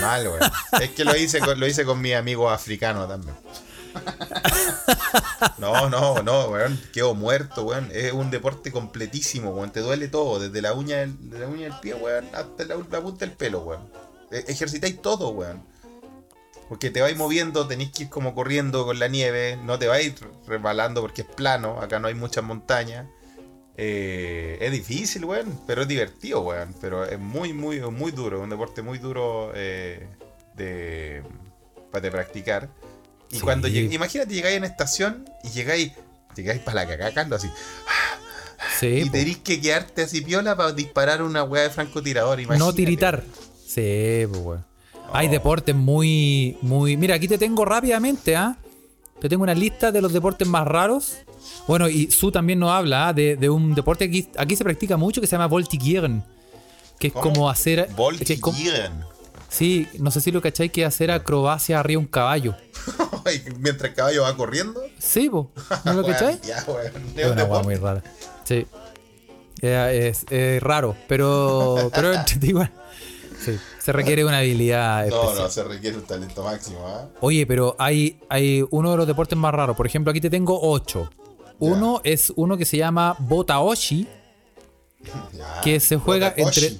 Mal, weón. Es que lo hice con, lo hice con mis amigos africanos también. <laughs> No, no, no, weón. Quedo muerto, weón. Es un deporte completísimo, weón. Te duele todo, desde la uña del, de la uña del pie, weón, hasta la, punta del pelo, weón. E- Ejercitáis todo, weón. Porque te vais moviendo, tenéis que ir como corriendo con la nieve, no te vais resbalando porque es plano, acá no hay muchas montañas. Eh, es difícil, weón, pero es divertido, weón. Pero es muy, muy, muy duro, es un deporte muy duro eh, de, de practicar. Y Sí. cuando lleg- imagínate, llegáis en estación y llegáis, llegáis para la cagá, Carlos, así. Sí, y tenéis que quedarte así piola para disparar una weá de francotirador. No imagínate. tiritar. Sí, pues, weón. Hay Oh. deportes muy, muy. Mira, aquí te tengo rápidamente, ¿ah? Te tengo una lista de los deportes más raros. Bueno, y Su también nos habla ¿ah? de, de un deporte que aquí, aquí se practica mucho que se llama Voltigieren. Que es ¿Cómo? como hacer. Voltigieren. Sí, no sé si lo cacháis que hacer acrobacia arriba un caballo. <laughs> Mientras el caballo va corriendo. Sí, po. ¿No lo <laughs> Weón, cacháis? Ya. Es un una muy rara. Sí. Eh, Es, es raro, pero, <laughs> pero igual. Sí, se requiere una habilidad No, especial. no, se requiere un talento máximo, ¿ah? Oye, pero hay, hay uno de los deportes más raros. Por ejemplo, aquí te tengo ocho. Uno es uno que se llama Botaoshi, Ya. que se juega entre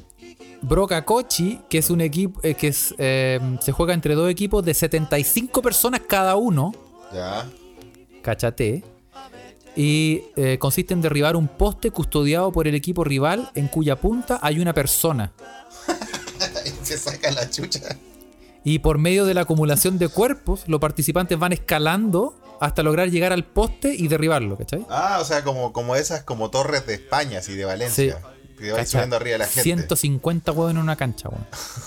Brokakochi, que es un equipo que es eh, se juega entre dos equipos de 75 personas cada uno, Ya. cachate, y eh, consiste en derribar un poste custodiado por el equipo rival en cuya punta hay una persona. <laughs> Y se saca la chucha. Y por medio de la acumulación de cuerpos, los participantes van escalando hasta lograr llegar al poste y derribarlo, ¿cachai? Ah, o sea, como, como esas como torres de España, así de Valencia. Que subiendo arriba de la gente. 150 huevos en una cancha, weón.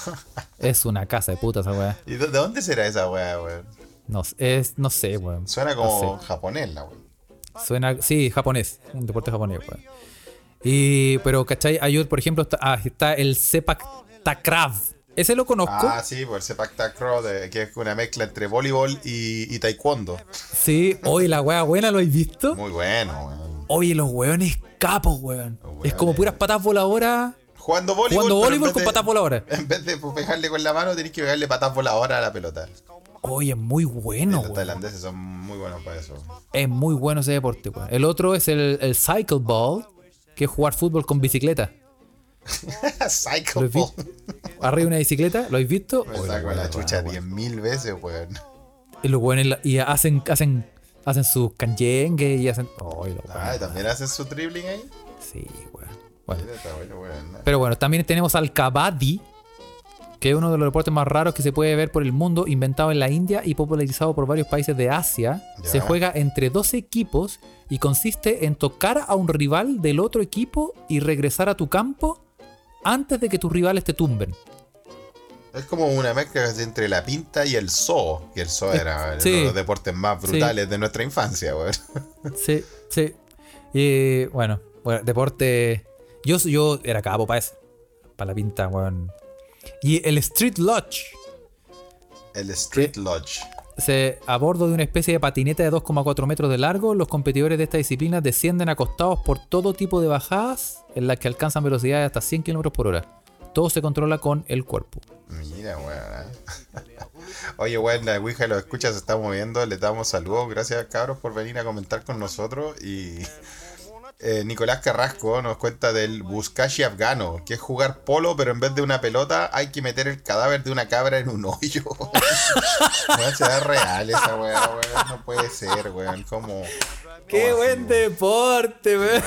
<laughs> es una casa de puta esa weá. ¿Y de de dónde será esa weá, weón? No, es, no sé, weón. Suena como No japonés la weón. Suena, sí, japonés, un deporte japonés, weón. Y, pero, ¿cachai? Otro, por ejemplo, está, ah, está el Sepak Takrav. Ese lo conozco. Ah, sí, por el Sepak Takraw, que es una mezcla entre voleibol y, y taekwondo. Sí, oye, la weá buena, ¿lo habéis visto? Muy bueno, weón. Oye, los weones capos, weón. Es como puras patas voladoras. Jugando voleibol. Jugando voleibol con de- patas voladoras. <laughs> En vez de pegarle con la mano, tenés que pegarle patas voladoras a la pelota. Oye, es muy bueno, Los weón. tailandeses son muy buenos para eso. Es muy bueno ese deporte, weón. El otro es el, el cycle ball, que es jugar fútbol con bicicleta. <laughs> ¿Lo Psycho habéis visto? Arriba una bicicleta, ¿lo habéis visto? Me Oye, saco weón, la chucha weón. 10.000 veces, weón. Y los weones y hacen, hacen, hacen sus canyengues y hacen. Los Ah, weones, ¿también haces su dribbling ahí? Sí, weón. Bueno. Pero bueno, también tenemos al kabaddi, que es uno de los deportes más raros que se puede ver por el mundo, inventado en la India y popularizado por varios países de Asia. Ya. Se juega entre dos equipos y consiste en tocar a un rival del otro equipo y regresar a tu campo antes de que tus rivales te tumben. Es como una mezcla entre la pinta y el zoo. Que el zoo era uno de los deportes más brutales de nuestra infancia, weón. <laughs> Sí, sí. Y bueno, bueno, deporte. Yo, yo era capo para eso. Para la pinta, weón. Y el Street Lodge. El Street Lodge. Se, a bordo de una especie de patineta de 2,4 metros de largo, los competidores de esta disciplina descienden acostados por todo tipo de bajadas en las que alcanzan velocidades hasta 100 km por hora. Todo se controla con el cuerpo. Mira, weón. Oye, weón, la Ouija lo escucha, se está moviendo. Le damos saludos. Gracias, cabros, por venir a comentar con nosotros. Y eh, Nicolás Carrasco nos cuenta del Buscashi afgano, que es jugar polo, pero en vez de una pelota hay que meter el cadáver de una cabra en un hoyo. <laughs> Weón, se da real esa weón, weón. No puede ser, weón. ¿Cómo, ¡Qué ¿Cómo buen deporte, weón!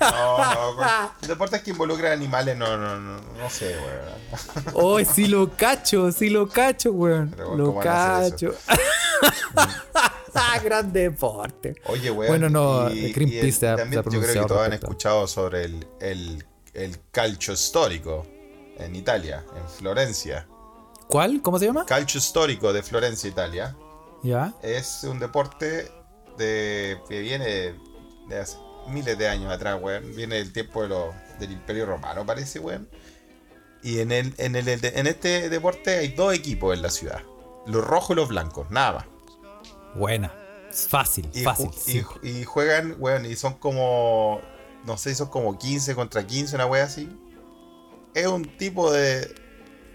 No, no, <laughs> weón. Deportes que involucran animales, no, no, no, no sé, weón. ¡Oh, sí lo cacho! ¡Sí lo cacho, weón! Pero, Lo ¿cómo van a hacer cacho. <laughs> Gran deporte. Oye, weón. Bueno, no, y- Greenpeace y el- se ha- también se ha Yo creo que todos han escuchado sobre el, el, el calcio histórico en Italia, en Florencia. ¿Cuál? ¿Cómo se llama? Calcio histórico de Florencia, Italia. Ya. Es un deporte de, que viene de hace miles de años atrás, weón. Viene del tiempo de lo- del Imperio Romano, parece, weón. Y en, el, en, el, en este deporte hay dos equipos en la ciudad. Los rojos y los blancos, nada más. Buena. Fácil, Y, fácil. y juegan, weón, y son como. No sé, son como 15 contra 15, una wea así. Es un tipo de.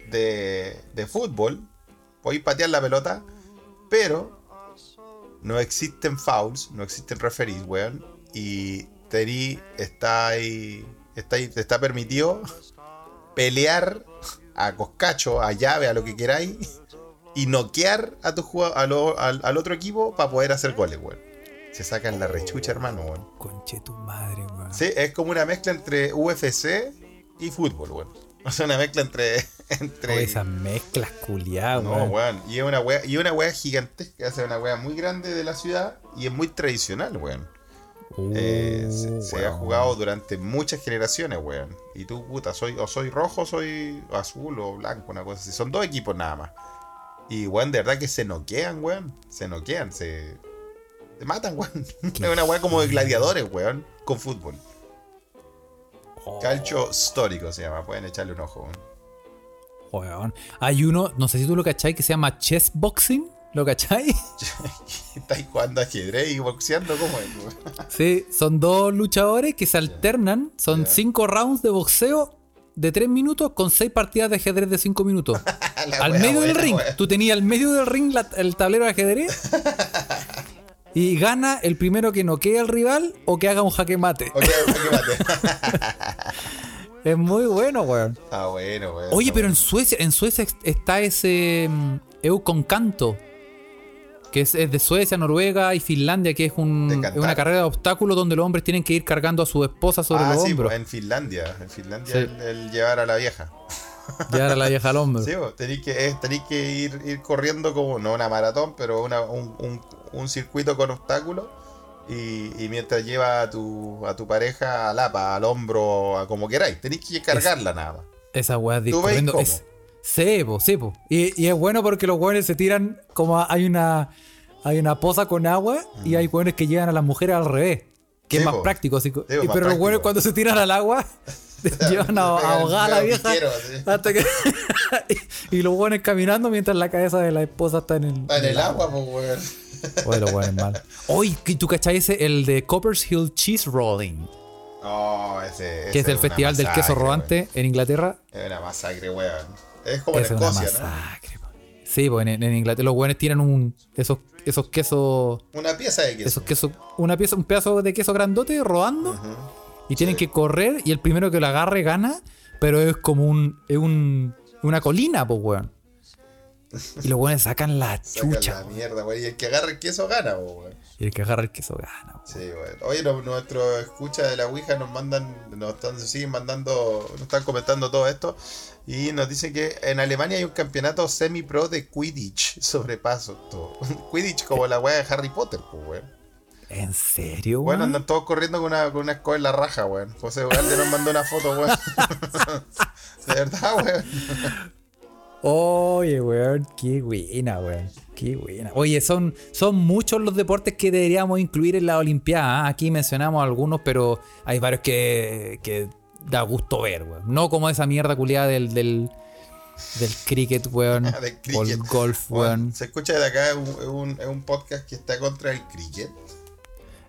de. de fútbol. Podéis patear la pelota, pero. No existen fouls, no existen referees, weón. Y Teri está ahí. Está, ahí- está permitido pelear a coscacho, a llave, a lo que queráis y noquear a tu a lo- al otro equipo para poder hacer goles, weón. Se sacan la rechucha, hermano, weón. Conche tu madre, weón. Sí, es como una mezcla entre UFC y fútbol, weón. <laughs> O sea, una mezcla entre. <laughs> entre Oh, esas mezclas culiadas, no, weón. Y es una wea, y una wea gigantesca, es una wea muy grande de la ciudad y es muy tradicional, weón. Eh, se, se ha Uh, jugado durante muchas generaciones, weón. Y tú, puta, soy, o soy rojo, soy azul o blanco, una cosa así. Son dos equipos nada más. Y, weón, de verdad que se noquean, weón. Se noquean, se. Se matan, weón. <laughs> Es una weá como de gladiadores, weón. Con fútbol. Oh, Calcio histórico se llama. Pueden echarle un ojo, weón. Hay uno, no sé si tú lo cachai, que se llama chess boxing. ¿Lo cachai? <laughs> ¿Estáis jugando ajedrez y boxeando? ¿Cómo es? <laughs> Sí, son dos luchadores que se alternan. Son cinco rounds de boxeo de tres minutos con seis partidas de ajedrez de cinco minutos. <laughs> Al wea medio del ring. Tú tenías al medio del ring la- el tablero de ajedrez. Y gana el primero que noquee al rival o que haga un jaque mate. Ok, ok, mate. <laughs> Es muy bueno, weón. Ah, bueno, weón. Oye, pero en. Suecia, en Suecia está ese mm, EU con canto. Que es, es de Suecia, Noruega y Finlandia, que es, un- una carrera de obstáculos donde los hombres tienen que ir cargando a su esposa sobre ah, los sí, hombros. pues, en Finlandia. En Finlandia Sí. el, el llevar a la vieja. Llevar a la vieja al hombro. <laughs> Sí, vos, tenéis que, es- tenéis que ir, ir corriendo como, no una maratón, pero una, un, un- un circuito con obstáculos. Y, y mientras lleva a tu, a tu pareja al apa, al hombro, a como queráis. Tenéis que cargarla nada más. Esa weá de ¿Tú veis corriendo cómo? es. Sí, po. Y, y es bueno porque los weones se tiran como hay una hay una poza con agua y hay weones que llegan a las mujeres al revés. Que Mm. Sí, es más po. práctico. así Sí, po, y- más pero los weones cuando se tiran al agua <laughs> <laughs> llevan a, ahogar a la vieja. piquero, así. hasta que, <laughs> y los weones caminando mientras la cabeza de la esposa está en el, Está en el agua, pues, weón. Oye, los weones mal. Oye, ¿y ¿tú cachai ese? El de Coppers Hill Cheese Rolling. No, ese. Que es ese el una festival del queso rodante en Inglaterra. Es una masacre, weón. Es como en es una Escocia, ¿no? masacre, po. Sí, pues en, en Inglaterra los buenos tiran un esos esos quesos Una pieza de queso. esos quesos una pieza un pedazo de queso grandote rodando y tienen que correr y el primero que lo agarre gana, pero es como un es un una colina, pues weón. Y los buenos sacan la Sacan chucha. la mierda, weón. Y el que agarra el queso gana, weón. Y el que agarra el queso gana. weón. Sí, weón. Oye, no- nuestro escucha de la Ouija nos mandan, nos están, siguen mandando, nos están comentando todo esto. Y nos dicen que en Alemania hay un campeonato semi-pro de Quidditch sobrepaso. Todo. <laughs> Quidditch como la weá de Harry Potter, pues, weón. ¿En serio, Bueno, weón? andan todos corriendo con una, con una escoba en la raja, weón. José Ugalde nos mandó una foto, weón. <laughs> de verdad, weón. Oye, weón, qué buena, weón. Qué buena. Oye, son, son muchos los deportes que deberíamos incluir en la Olimpiada. ¿ah? Aquí mencionamos algunos, pero hay varios que, que da gusto ver, weón. No como esa mierda culiada del, del, del cricket, weón. <laughs> O el golf, Weón. Se escucha de acá, es un, es un- es un podcast que está contra el cricket.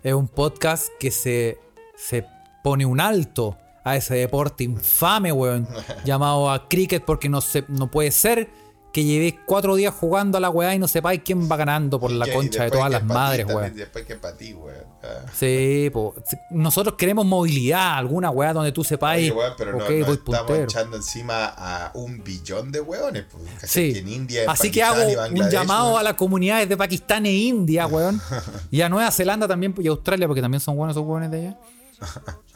Es un podcast que se, se pone un alto a ese deporte infame, weón. <laughs> llamado a cricket porque no, se, no puede ser que llevéis cuatro días jugando a la weá y no sepáis quién va ganando por la concha de todas las madres, weón. Después que para ti, weón. Ah. Sí, po. nosotros queremos movilidad, alguna weá donde tú sepáis, Oye, weón, pero no, ok, no voy estamos puntero. echando encima a un billón de weones. Pues. Sí. Que en India, en Así que hago un llamado weón. a las comunidades de Pakistán e India, weón. <laughs> y a Nueva Zelanda también, y a Australia, porque también son buenos esos weones de allá. <laughs>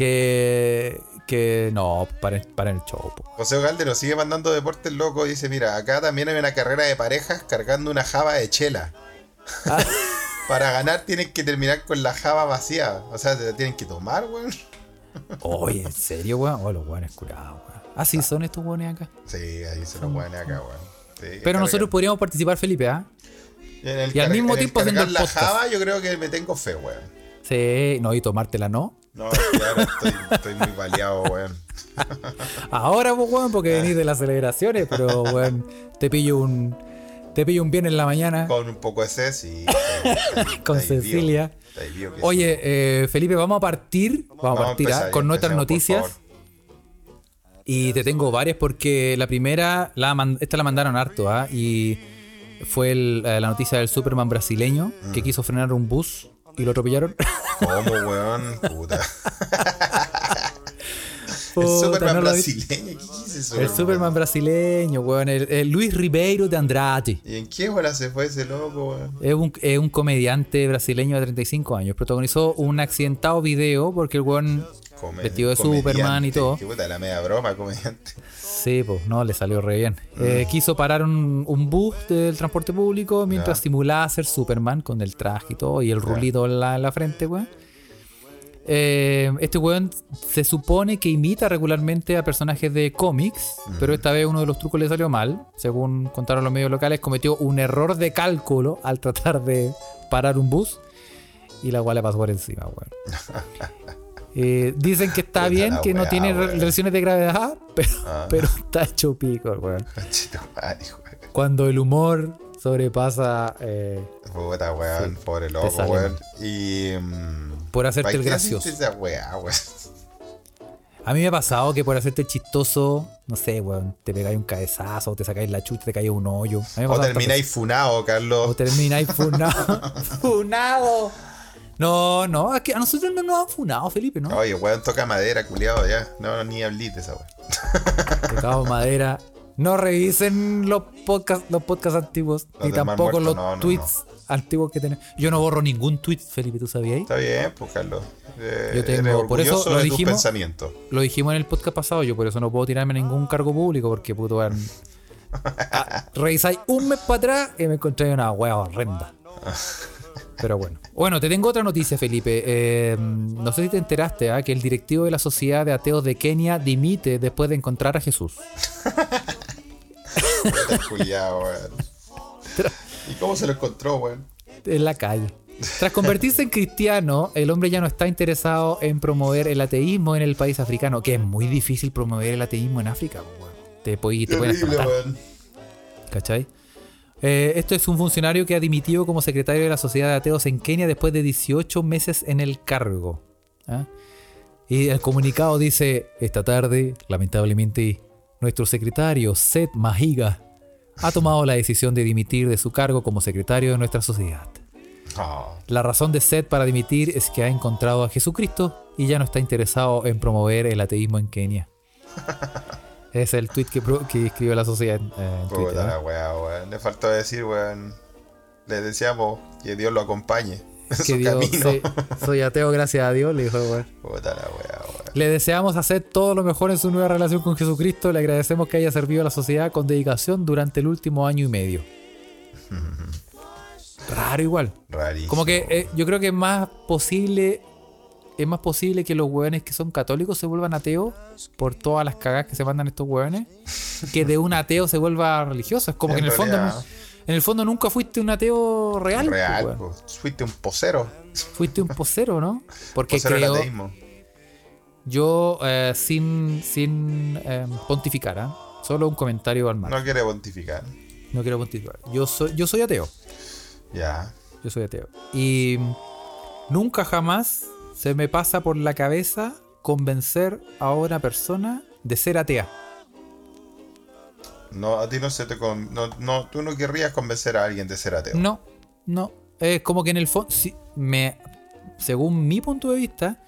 que. Que no, paren, paren el show, po. José Ogalde nos sigue mandando deportes locos. Dice: Mira, acá también hay una carrera de parejas cargando una java de chela. Ah. <laughs> Para ganar tienen que terminar con la java vacía. O sea, te la tienen que tomar, weón. Oye, ¿en serio, weón? Oh, los weones curados, weón. Ah, sí, son estos weones acá. Sí, ahí se los ponen acá, weón. Sí, Pero nosotros podríamos participar, Felipe, ¿ah? y al mismo en tiempo haciendo el la podcast. java, yo creo que me tengo fe, weón. Sí, no, y tomártela no. No, ahora estoy, estoy muy baleado, weón. Ahora, pues, weón, porque venís de las celebraciones, pero, weón, te pillo un. Te pillo un bien en la mañana Con un poco de ses <laughs> y. con Cecilia. Oye, eh, Felipe, vamos a partir, vamos, a partir ¿ah? con nuestras noticias. Y te tengo varias porque la primera, la esta la mandaron harto, ¿ah? Y fue el- eh, la noticia del Superman brasileño Mm. que quiso frenar un bus y lo atropellaron. ¿Cómo, weón? Puta. <laughs> El Superman no brasileño. ¿Qué es El Superman brasileño, weón. El, el Luis Ribeiro de Andrade. ¿Y en qué hora se fue ese loco, weón? Es un, es un comediante brasileño de 35 años. Protagonizó un accidentado video porque el weón, Come- vestido de. Superman y todo. Qué puta, la media broma, comediante. Sí, pues no, le salió re bien. Eh, quiso parar un, un bus del transporte público mientras Ya. simulaba ser Superman con el traje y todo y el rulito en la, en la frente, weón. Eh, este weón se supone que imita regularmente a personajes de cómics, pero esta vez uno de los trucos le salió mal. Según contaron los medios locales, cometió un error de cálculo al tratar de parar un bus y la cual le pasó por encima, weón. <laughs> Eh, dicen que está bien, que no weá, tiene weón. lesiones de gravedad, <laughs> pero, Ah. pero está hecho pico, weón. Conchito madre, weón. Cuando el humor sobrepasa eh, Puta, weón. Sí, Pobre loco, weón. Y. mm, por hacerte ¿para el gracioso. esa weá, weón? A mí me ha pasado que por hacerte el chistoso, no sé, weón, te pegáis un cabezazo, te sacáis la chucha, te caes un hoyo. O termináis funado. Carlos. O termináis <laughs> funado. ¡Funado! No, no, es que a nosotros no nos han funado, Felipe, ¿no? Oye, weón, toca madera, culiado, ya. No, ni hablís de esa weá. Tocamos madera. No revisen los podcasts, los podcasts antiguos, Los ni tampoco Muerto, los no, no, tweets antiguos que tenemos. Yo no borro ningún tweet, Felipe, ¿tú sabías? Está bien, pues, Carlos. Eh, Yo tengo- por eso lo dijimos-. Lo dijimos en el podcast pasado, yo por eso no puedo tirarme ningún cargo público, porque puto weón. <laughs> Ah, revisáis un mes para atrás y me encontré una wea horrenda. <laughs> Pero bueno. Bueno, te tengo otra noticia, Felipe. Eh, no sé si te enteraste ¿ah? que el directivo de la Sociedad de Ateos de Kenia dimite después de encontrar a Jesús. Weón. ¿Y cómo se lo encontró, weón? en la calle. Tras convertirse en cristiano, el hombre ya no está interesado en promover el ateísmo en el país africano, que es muy difícil promover el ateísmo en África. weón. Te, puede- te pueden. ¿Cachai? Eh, esto es un funcionario que ha dimitido como secretario de la Sociedad de Ateos en Kenia después de 18 meses en el cargo. ¿ah? Y el comunicado dice, esta tarde, lamentablemente, nuestro secretario, Seth Mahiga, ha tomado la decisión de dimitir de su cargo como secretario de nuestra sociedad. No. La razón de Seth para dimitir es que ha encontrado a Jesucristo y ya no está interesado en promover el ateísmo en Kenia. <laughs> es el tweet que, que escribió la sociedad en, eh, en Twitter. Puta ¿ah? la weá, weón. Le faltó decir, weón. Le deseamos que Dios lo acompañe en que su Dios, camino. soy, <laughs> soy ateo, gracias a Dios, le dijo, weón. Puta la weá, weón. Le deseamos hacer todo lo mejor en su nueva relación con Jesucristo. Le agradecemos que haya servido a la sociedad con dedicación durante el último año y medio. <laughs> Raro igual. Rarísimo. Como que eh, yo creo que es más posible. Es más posible que los hueones que son católicos se vuelvan ateos por todas las cagas que se mandan estos hueones que de un ateo se vuelva religioso. Es como que en el fondo, en el fondo nunca fuiste un ateo real. pues, Real, pues. Fuiste un posero. Fuiste un posero, ¿no? Porque Posero creo, ateísmo. yo eh, sin, sin eh, pontificar, ¿ah? solo un comentario al mar. No quiere pontificar. No quiero pontificar. Yo soy, yo soy ateo. Ya. Yo soy ateo. Y nunca jamás se me pasa por la cabeza convencer a una persona de ser atea. No, a ti no se te. Con, no, no, tú no querrías convencer a alguien de ser ateo. No, no. Es como que en el fondo, si me, según mi punto de vista,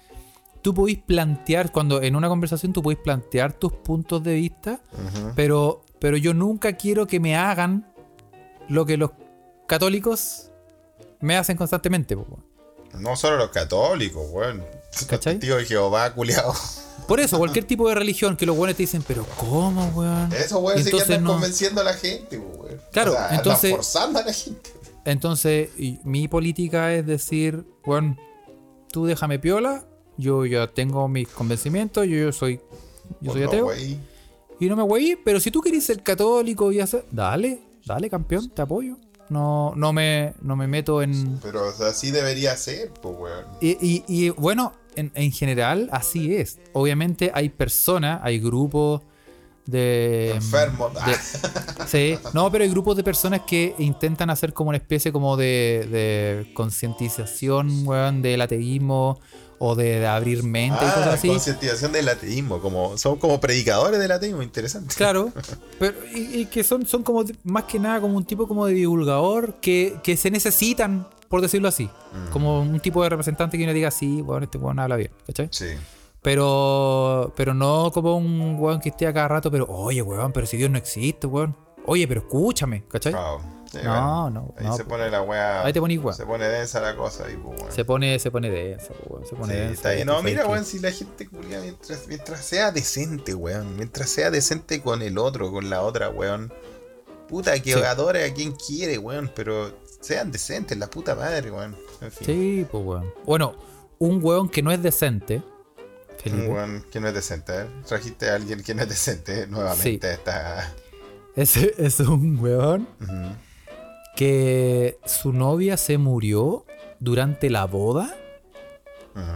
tú podés plantear, cuando en una conversación tú podés plantear tus puntos de vista, pero, pero yo nunca quiero que me hagan lo que los católicos me hacen constantemente. po. No solo los católicos, weón. ¿Cachai? Tío de Jehová, culiado. Por eso, cualquier tipo de religión que los buenos te dicen, pero ¿cómo, weón? Eso, weón, sí que andan no- convenciendo a la gente, weón. Claro, O sea, entonces- forzando a la gente. Entonces, y mi política es decir, bueno, tú déjame piola, yo ya tengo mis convencimientos, yo, yo soy yo soy No, ateo güey. y no me voy, pero si tú querés ser católico y hacer, dale, dale campeón, te apoyo. No, no me, no me meto en Pero o sea, así debería ser, pues, weón. y, y- y, bueno, en, en general así es. Obviamente hay personas, hay grupos de Enfermos. De- <laughs> Sí, no, pero hay grupos de personas que intentan hacer como una especie como de, de concientización, weón, del ateísmo o de, de abrir mente y Ah, cosas así. concientización del ateísmo. Como, son como predicadores del ateísmo, interesante. Claro, <laughs> pero y, y que son, son como más que nada como un tipo como de divulgador que, que se necesitan, por decirlo así. Como un tipo de representante que uno diga, sí, bueno, este weón habla bien, ¿cachai? Sí. Pero, pero no como un weón que esté a cada rato, pero oye, weón, pero si Dios no existe, weón. Oye, pero escúchame, ¿cachai? Claro. Sí, No, bueno. no, Ahí no, se pues. pone la weá. Ahí te ponís weá. Se pone densa la cosa y pues, weón. Se pone, se pone denso, weón. Se pone Sí, está y No, mira, weón, si la gente culia, mientras, mientras sea decente, weón. Mientras sea decente con el otro, con la otra, weón. Puta, que Sí. adore a quien quiere, weón. Pero sean decentes, la puta madre, weón. En fin. Sí, pues weón. Bueno, un weón que no es decente, Un weón que no es decente, ¿eh? Trajiste a alguien que no es decente <laughs> nuevamente. Está. ese es un weón Ujú. Que su novia se murió durante la boda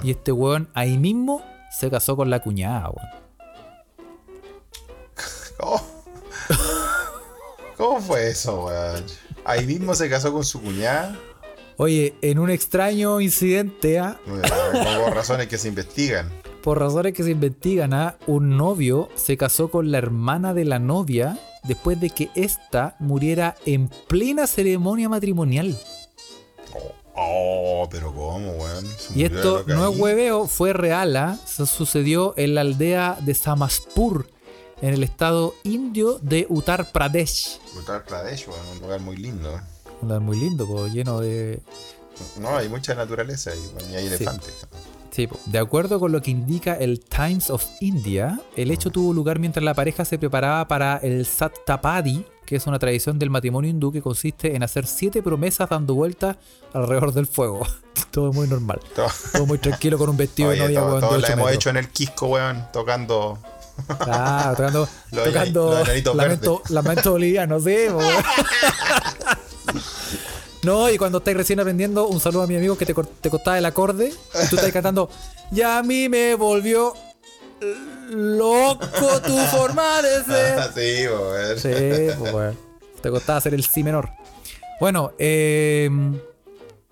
y este weón ahí mismo se casó con la cuñada, weón. ¿Cómo? ¿Cómo fue eso, weón? Ahí mismo se casó con su cuñada. Oye, en un extraño incidente, ah, eh, razones que se investigan. Por razones que se investigan, ah, un novio se casó con la hermana de la novia después de que ésta muriera en plena ceremonia matrimonial. Oh, pero ¿cómo, weón? Y esto no es hueveo, fue real, ¿ah? Se sucedió en la aldea de Samaspur, en el estado indio de Uttar Pradesh. Uttar Pradesh, weón, un lugar muy lindo. Un lugar muy lindo, po, lleno de... No, hay mucha naturaleza weón, y hay elefantes. Sí, de acuerdo con lo que indica el Times of India, el hecho tuvo lugar mientras la pareja se preparaba para el Sattapadi, que es una tradición del matrimonio hindú que consiste en hacer siete promesas dando vueltas alrededor del fuego. <laughs> Todo muy normal. Todo, Todo muy tranquilo con un vestido de oye, novia, todo- de todos la hemos metros. hecho en el Quisco, weón, tocando. Claro, tocando, <laughs> Los tocando los enanitos lamento, lamento boliviano, sí. <laughs> No, y cuando estáis recién aprendiendo, un saludo a mi amigo que te, te costaba el acorde y tú estás cantando, y a mí me volvió loco tu forma de <laughs> ser. sí, pues. Te costaba hacer el si menor. Bueno, eh,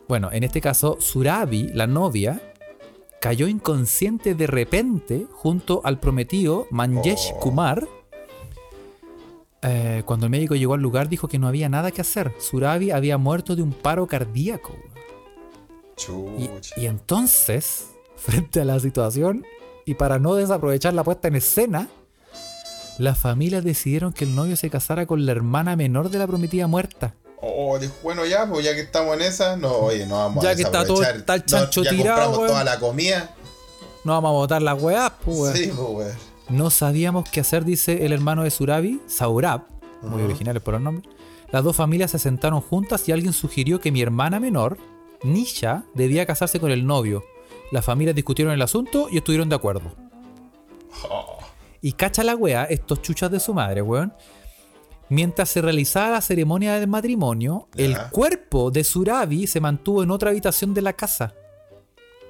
bueno, en este caso, Surabi, la novia, cayó inconsciente de repente junto al prometido Manjesh Oh. Kumar. Eh, cuando el médico llegó al lugar dijo que no había nada que hacer. Surabi había muerto de un paro cardíaco. Y, y entonces, <laughs> frente a la situación, y para no desaprovechar la puesta en escena, las familias decidieron que el novio se casara con la hermana menor de la prometida muerta. Oh, dijo, bueno, ya, pues ya que estamos en esa, no, oye, no vamos Ya a que está todo- está el chancho ya tirado, compramos toda la comida. No vamos a botar las weas, pues. Sí, pues. No sabíamos qué hacer, dice el hermano de Surabi, Saurab, muy originales por el nombre. Las dos familias se sentaron juntas y alguien sugirió que mi hermana menor, Nisha, debía casarse con el novio. Las familias discutieron el asunto y estuvieron de acuerdo. Oh, Y cacha la wea, estos chuchas de su madre, weón. Mientras se realizaba la ceremonia del matrimonio, el cuerpo de Surabi se mantuvo en otra habitación de la casa.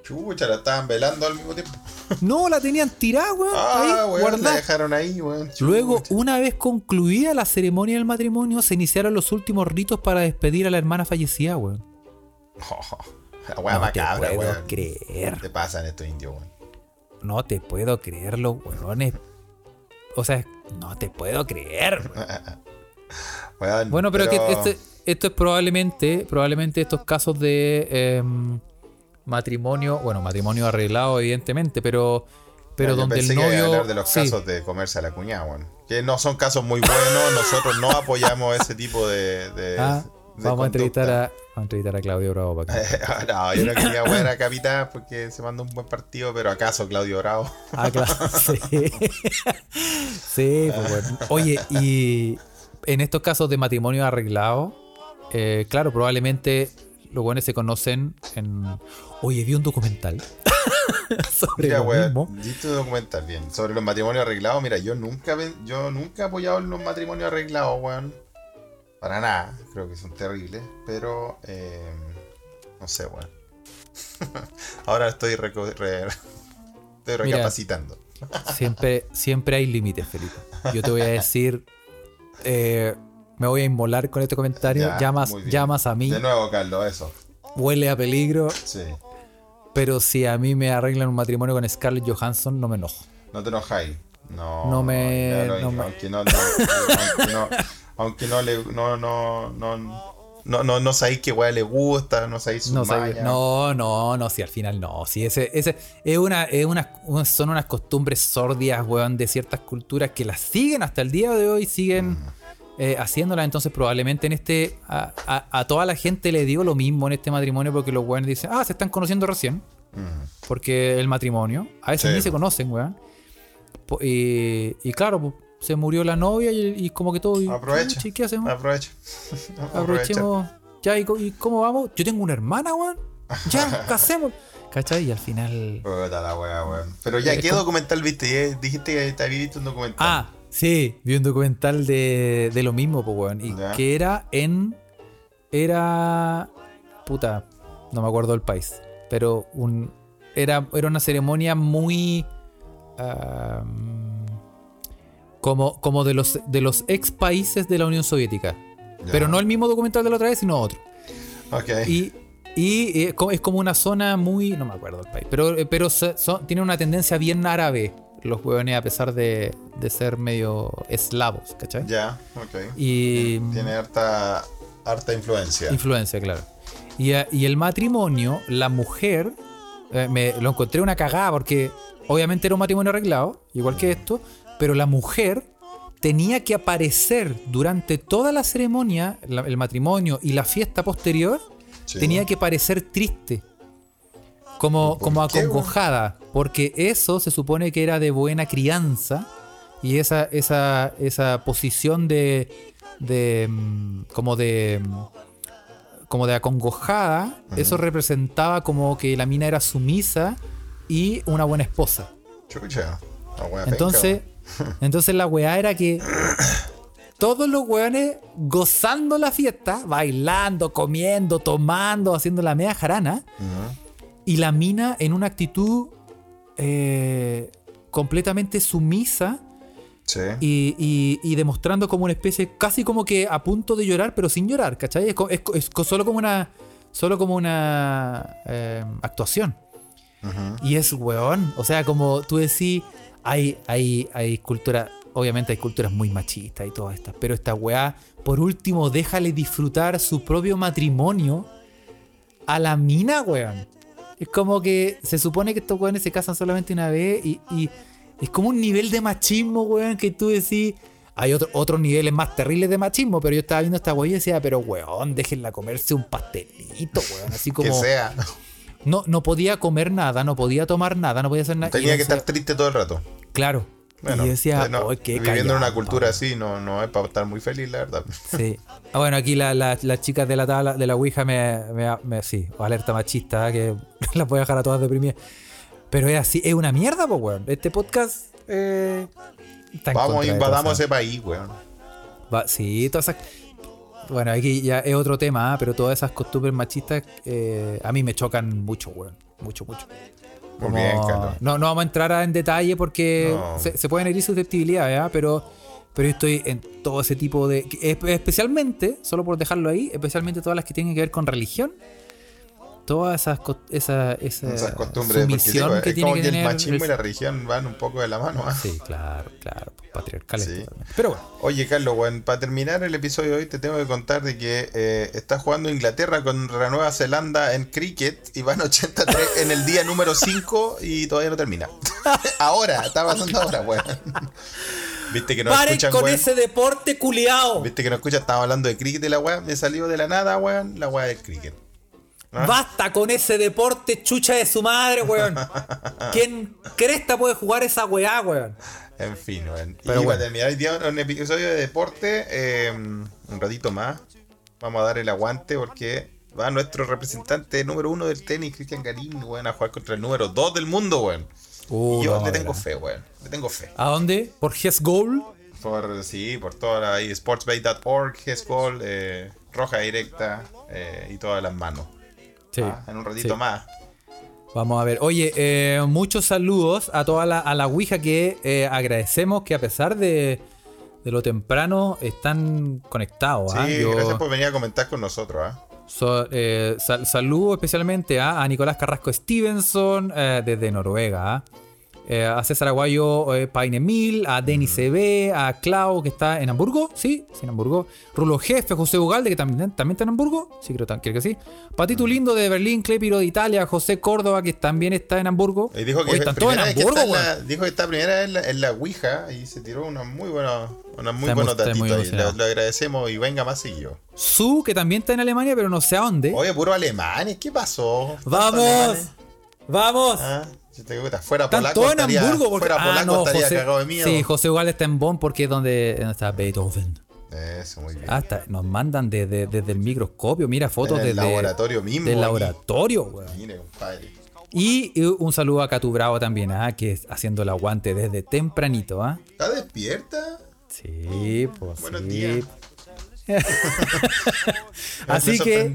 Chucha, la estaban velando al mismo tiempo. <laughs> No, la tenían tirada, weón. Ah, ahí, weón, la dejaron ahí, weón. Luego, una vez concluida la ceremonia del matrimonio, se iniciaron los últimos ritos para despedir a la hermana fallecida, weón. Oh, <laughs> la weá no macabra, te puedo weón. creer. ¿Qué te pasan estos indios, weón? No te puedo creer, los weones. O sea, No te puedo creer. Weón, <laughs> Bueno, pero, que este, esto es probablemente, probablemente estos casos de em, matrimonio, bueno, matrimonio arreglado, evidentemente, pero, pero Yo donde pensé el que novio. hablar de los sí. casos de comerse a la cuñada, weón. Que no son casos muy buenos, nosotros no apoyamos ese tipo de. de- Ah, de vamos a entrevistar a, vamos a entrevistar a Claudio Bravo para acá. <laughs> no, yo no quería wear a Capitán porque se mandó un buen partido, pero acaso Claudio Bravo. Ah, claro, <laughs> sí. <laughs> sí, pues bueno. Oye, y en estos casos de matrimonio arreglado, eh, claro, probablemente los buenos se conocen en. Oye, vi un documental <laughs> sobre Mira, lo weón, mismo. un documental bien. Sobre los matrimonios arreglados, mira, yo nunca yo nunca he apoyado los matrimonios arreglados, weón. Para nada, creo que son terribles, pero eh, no sé, weón. <laughs> Ahora estoy, re- estoy Mira. recapacitando. Siempre, siempre hay límites, Felipe. Yo te voy a decir. eh, me voy a inmolar con este comentario. Ya, llamas, llamas a mí, De nuevo, Carlos, eso. huele a peligro. Sí. Pero si a mí me arreglan un matrimonio con Scarlett Johansson, no me enojo. No te enojáis. No, No me- no me- Aunque no, no- aunque no, aunque no le, no, no, no, no, no, no sabéis qué weá le gusta, no sabéis su No, no, no, no, si al final no. Si ese, ese es una, es una, un- son unas costumbres sordias, weón, de ciertas culturas que las siguen hasta el día de hoy, siguen eh, haciéndolas. Entonces, probablemente en este, a, a- a toda la gente le digo lo mismo en este matrimonio porque los weones dicen, ah, se están conociendo recién. Porque el matrimonio, a veces Sí, ni se conocen, weón. Y, y claro, se murió la novia y, y como que todo. y, Aprovecha. "Puchi, ¿Qué hacemos? Aprovecha. <laughs> Aprovechemos. Ya, ¿y, cómo vamos? Yo tengo una hermana, weón. Ya, <laughs> ¿qué hacemos? ¿Cachai? Y al final. Puta la. Pero ya, ¿qué documental viste? Eh, Dijiste que te habías visto un documental. Ah, sí, vi un documental de, de lo mismo, pues, weón. Y que era en. Era. Puta, no me acuerdo el país. Pero un. Era, era una ceremonia muy. como, como de los, de los ex países de la Unión Soviética. Pero no el mismo documental de la otra vez, sino otro. Ok. Y, y eh, es como una zona muy. No me acuerdo el país. Pero, eh, pero son- tiene una tendencia bien árabe. Los hueones, a pesar de, de ser medio eslavos, ¿cachai? Ya, ok. Y. Tiene harta, harta influencia. Influencia, claro. Y, eh, y el matrimonio, la mujer. eh, me lo encontré una cagada porque obviamente era un matrimonio arreglado, igual que esto. Pero la mujer tenía que aparecer durante toda la ceremonia, la- el matrimonio y la fiesta posterior Sí. tenía que parecer triste. Como, ¿Por como acongojada. Porque eso se supone que era de buena crianza. Y esa, esa, esa posición de. de mm, como de. mm, como de acongojada. Eso representaba como que la mina era sumisa y una buena esposa. Chucha. Entonces, <laughs> entonces la weá era que todos los weones gozando la fiesta, bailando, comiendo, tomando, haciendo la media jarana, y la mina en una actitud eh, completamente sumisa Sí. y, y- y demostrando como una especie, casi como que a punto de llorar, pero sin llorar, ¿cachai? Es, solo como una, solo como una eh, actuación. Y es weón. O sea, como tú decís, hay, hay, hay cultura. Obviamente hay culturas muy machistas y todas estas. Pero esta weá, por último, déjale disfrutar su propio matrimonio a la mina, weón. Es como que se supone que estos weones se casan solamente una vez y, y es como un nivel de machismo, weón, que tú decís. Hay otro- otros niveles más terribles de machismo, pero yo estaba viendo esta weá y decía, pero weón, déjenla comerse un pastelito, weón. Así <laughs> como. Que sea. No, no podía comer nada, no podía tomar nada, no podía hacer nada. Tenía que decía- estar triste todo el rato. Claro. Bueno, y yo decía, eh, no, "Ay, qué viviendo en una callampa". cultura así no, no es para estar muy feliz, la verdad. Sí. Ah, bueno, aquí la- la- las chicas de la tabla, de la Ouija me, me, me- sí, alerta machista, que <laughs> las voy a dejar a todas deprimidas. Pero es así, es una mierda, pues, weón. Este podcast eh, Vamos, invadamos ese país, weón. va- sí, todas esas. Bueno, aquí ya es otro tema, ¿ah? pero todas esas costumbres machistas eh, a mí me chocan mucho, weón. Mucho, mucho. Muy Como- bien, Carlos. no, no vamos a entrar en detalle porque No. se, se pueden herir susceptibilidades, ¿ah? pero, pero estoy en todo ese tipo de. Especialmente, solo por dejarlo ahí, especialmente todas las que tienen que ver con religión. Todas esas, esa, esa Esas costumbres, porque sumisión digo, que es tiene como que que el machismo y la religión van un poco de la mano. ¿ah? Sí, claro, claro, patriarcales. Sí. totalmente. Pero bueno, Oye, Carlos, bueno, para terminar el episodio de hoy te tengo que contar de que eh, está jugando Inglaterra contra Nueva Zelanda en cricket y van <laughs> 83 en el día número 5 y todavía no termina. <laughs> ahora, está pasando ahora, weón. Viste que no escuchan, con ese deporte culiao. Viste que no escuchan, estaba hablando de cricket y la weá me salió de la nada, weón, la weá del cricket. ¿Ah? Basta con ese deporte chucha de su madre, weón. <laughs> ¿Quién cresta puede jugar esa weá, weón? En fin, weón. Pero y bueno. para terminar hoy día un episodio de deporte, eh, un ratito más, vamos a dar el aguante porque va nuestro representante número uno del tenis, Cristian Garín, weón, a jugar contra el número dos del mundo, weón. Uh, y yo vamos le tengo fe, weón. Le tengo fe. ¿A dónde? ¿Por Hess Goal? Por, sí, por toda la ahí, sportsbay.org, Hesball, eh, Roja Directa eh, y todas las manos. Sí. Ah, en un ratito sí. más. Vamos a ver. Oye, eh, muchos saludos a toda la, a la Ouija que eh, agradecemos que a pesar de, de lo temprano están conectados. Sí, ¿ah? Yo- gracias por venir a comentar con nosotros. ¿ah? So- eh, sal- saludo especialmente a, a Nicolás Carrasco Stevenson desde Noruega. ¿ah? Eh, a César Aguayo eh, Paine Mil, a Denis CB, a Clau que está en Hamburgo, sí, sí en Hamburgo. Rulo Jefe, José Ugalde que también, también está en Hamburgo, sí creo, que sí. Patito Lindo de Berlín, Clepiro de Italia, José Córdoba que también está en Hamburgo. Y dijo que Oye, es están todos en que Hamburgo, en la, dijo que está primera vez en la, en la Ouija y se tiró unos muy buenos, unos muy buenos datitos. Lo, agradecemos y venga más seguido. Su que también está en Alemania, pero no sé a dónde. Oye, puro alemanes, ¿qué pasó? ¿Tantos ¡Vamos! ¡Vamos! Ah, yo te fuera Están polaco todos en Hamburgo porque fuera ah, polaco no, estaría José, cagado de miedo. Sí, José igual está en Bonn porque es donde, donde está Beethoven. Eso, muy bien. Hasta nos mandan desde, desde el microscopio, mira fotos En el desde laboratorio mismo, Del laboratorio, weón. Mire, compadre. Y, un saludo a Catu Bravo también, ¿ah? que es haciendo el aguante desde tempranito, ¿ah? ¿Está despierta? Sí, pues Buenos sí. días. <laughs> Así que.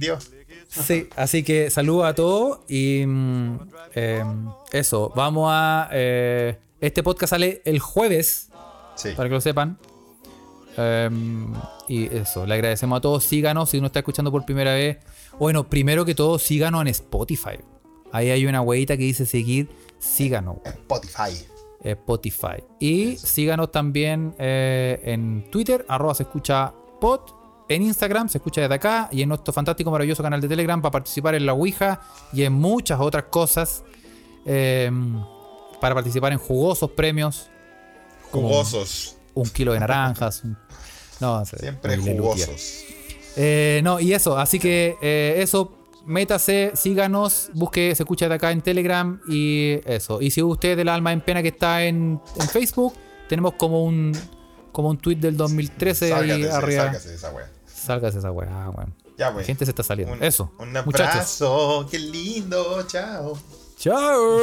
Sí, así que saludo a todos y mm, eh, eso, vamos a... eh, este podcast sale el jueves, Sí. para que lo sepan. Em, y eso, le agradecemos a todos. Síganos si uno está escuchando por primera vez. Bueno, primero que todo, síganos en Spotify. Ahí hay una huevita que dice seguir. Síganos. Spotify. Spotify. Y síganos también eh, en Twitter, arroba se escucha pod. En Instagram se escucha desde acá. Y en nuestro fantástico, maravilloso canal de Telegram para participar en la Ouija y en muchas otras cosas. Em, para participar en jugosos premios. Jugosos. un kilo de naranjas. un- No, Siempre jugosos. Eh, no, y eso, así que eh, eso, métase, síganos, busque, se escucha de acá en Telegram y eso. Y si usted es del alma en pena que está en, en Facebook, tenemos como un como un tweet del 2013 ahí Sálgate, arriba. sálgase de esa wea. Sálgase esa weá, weón. Ya, La wey. gente se está saliendo. Un, eso. Un muchachos. abrazo. Qué lindo. Chao. Chao.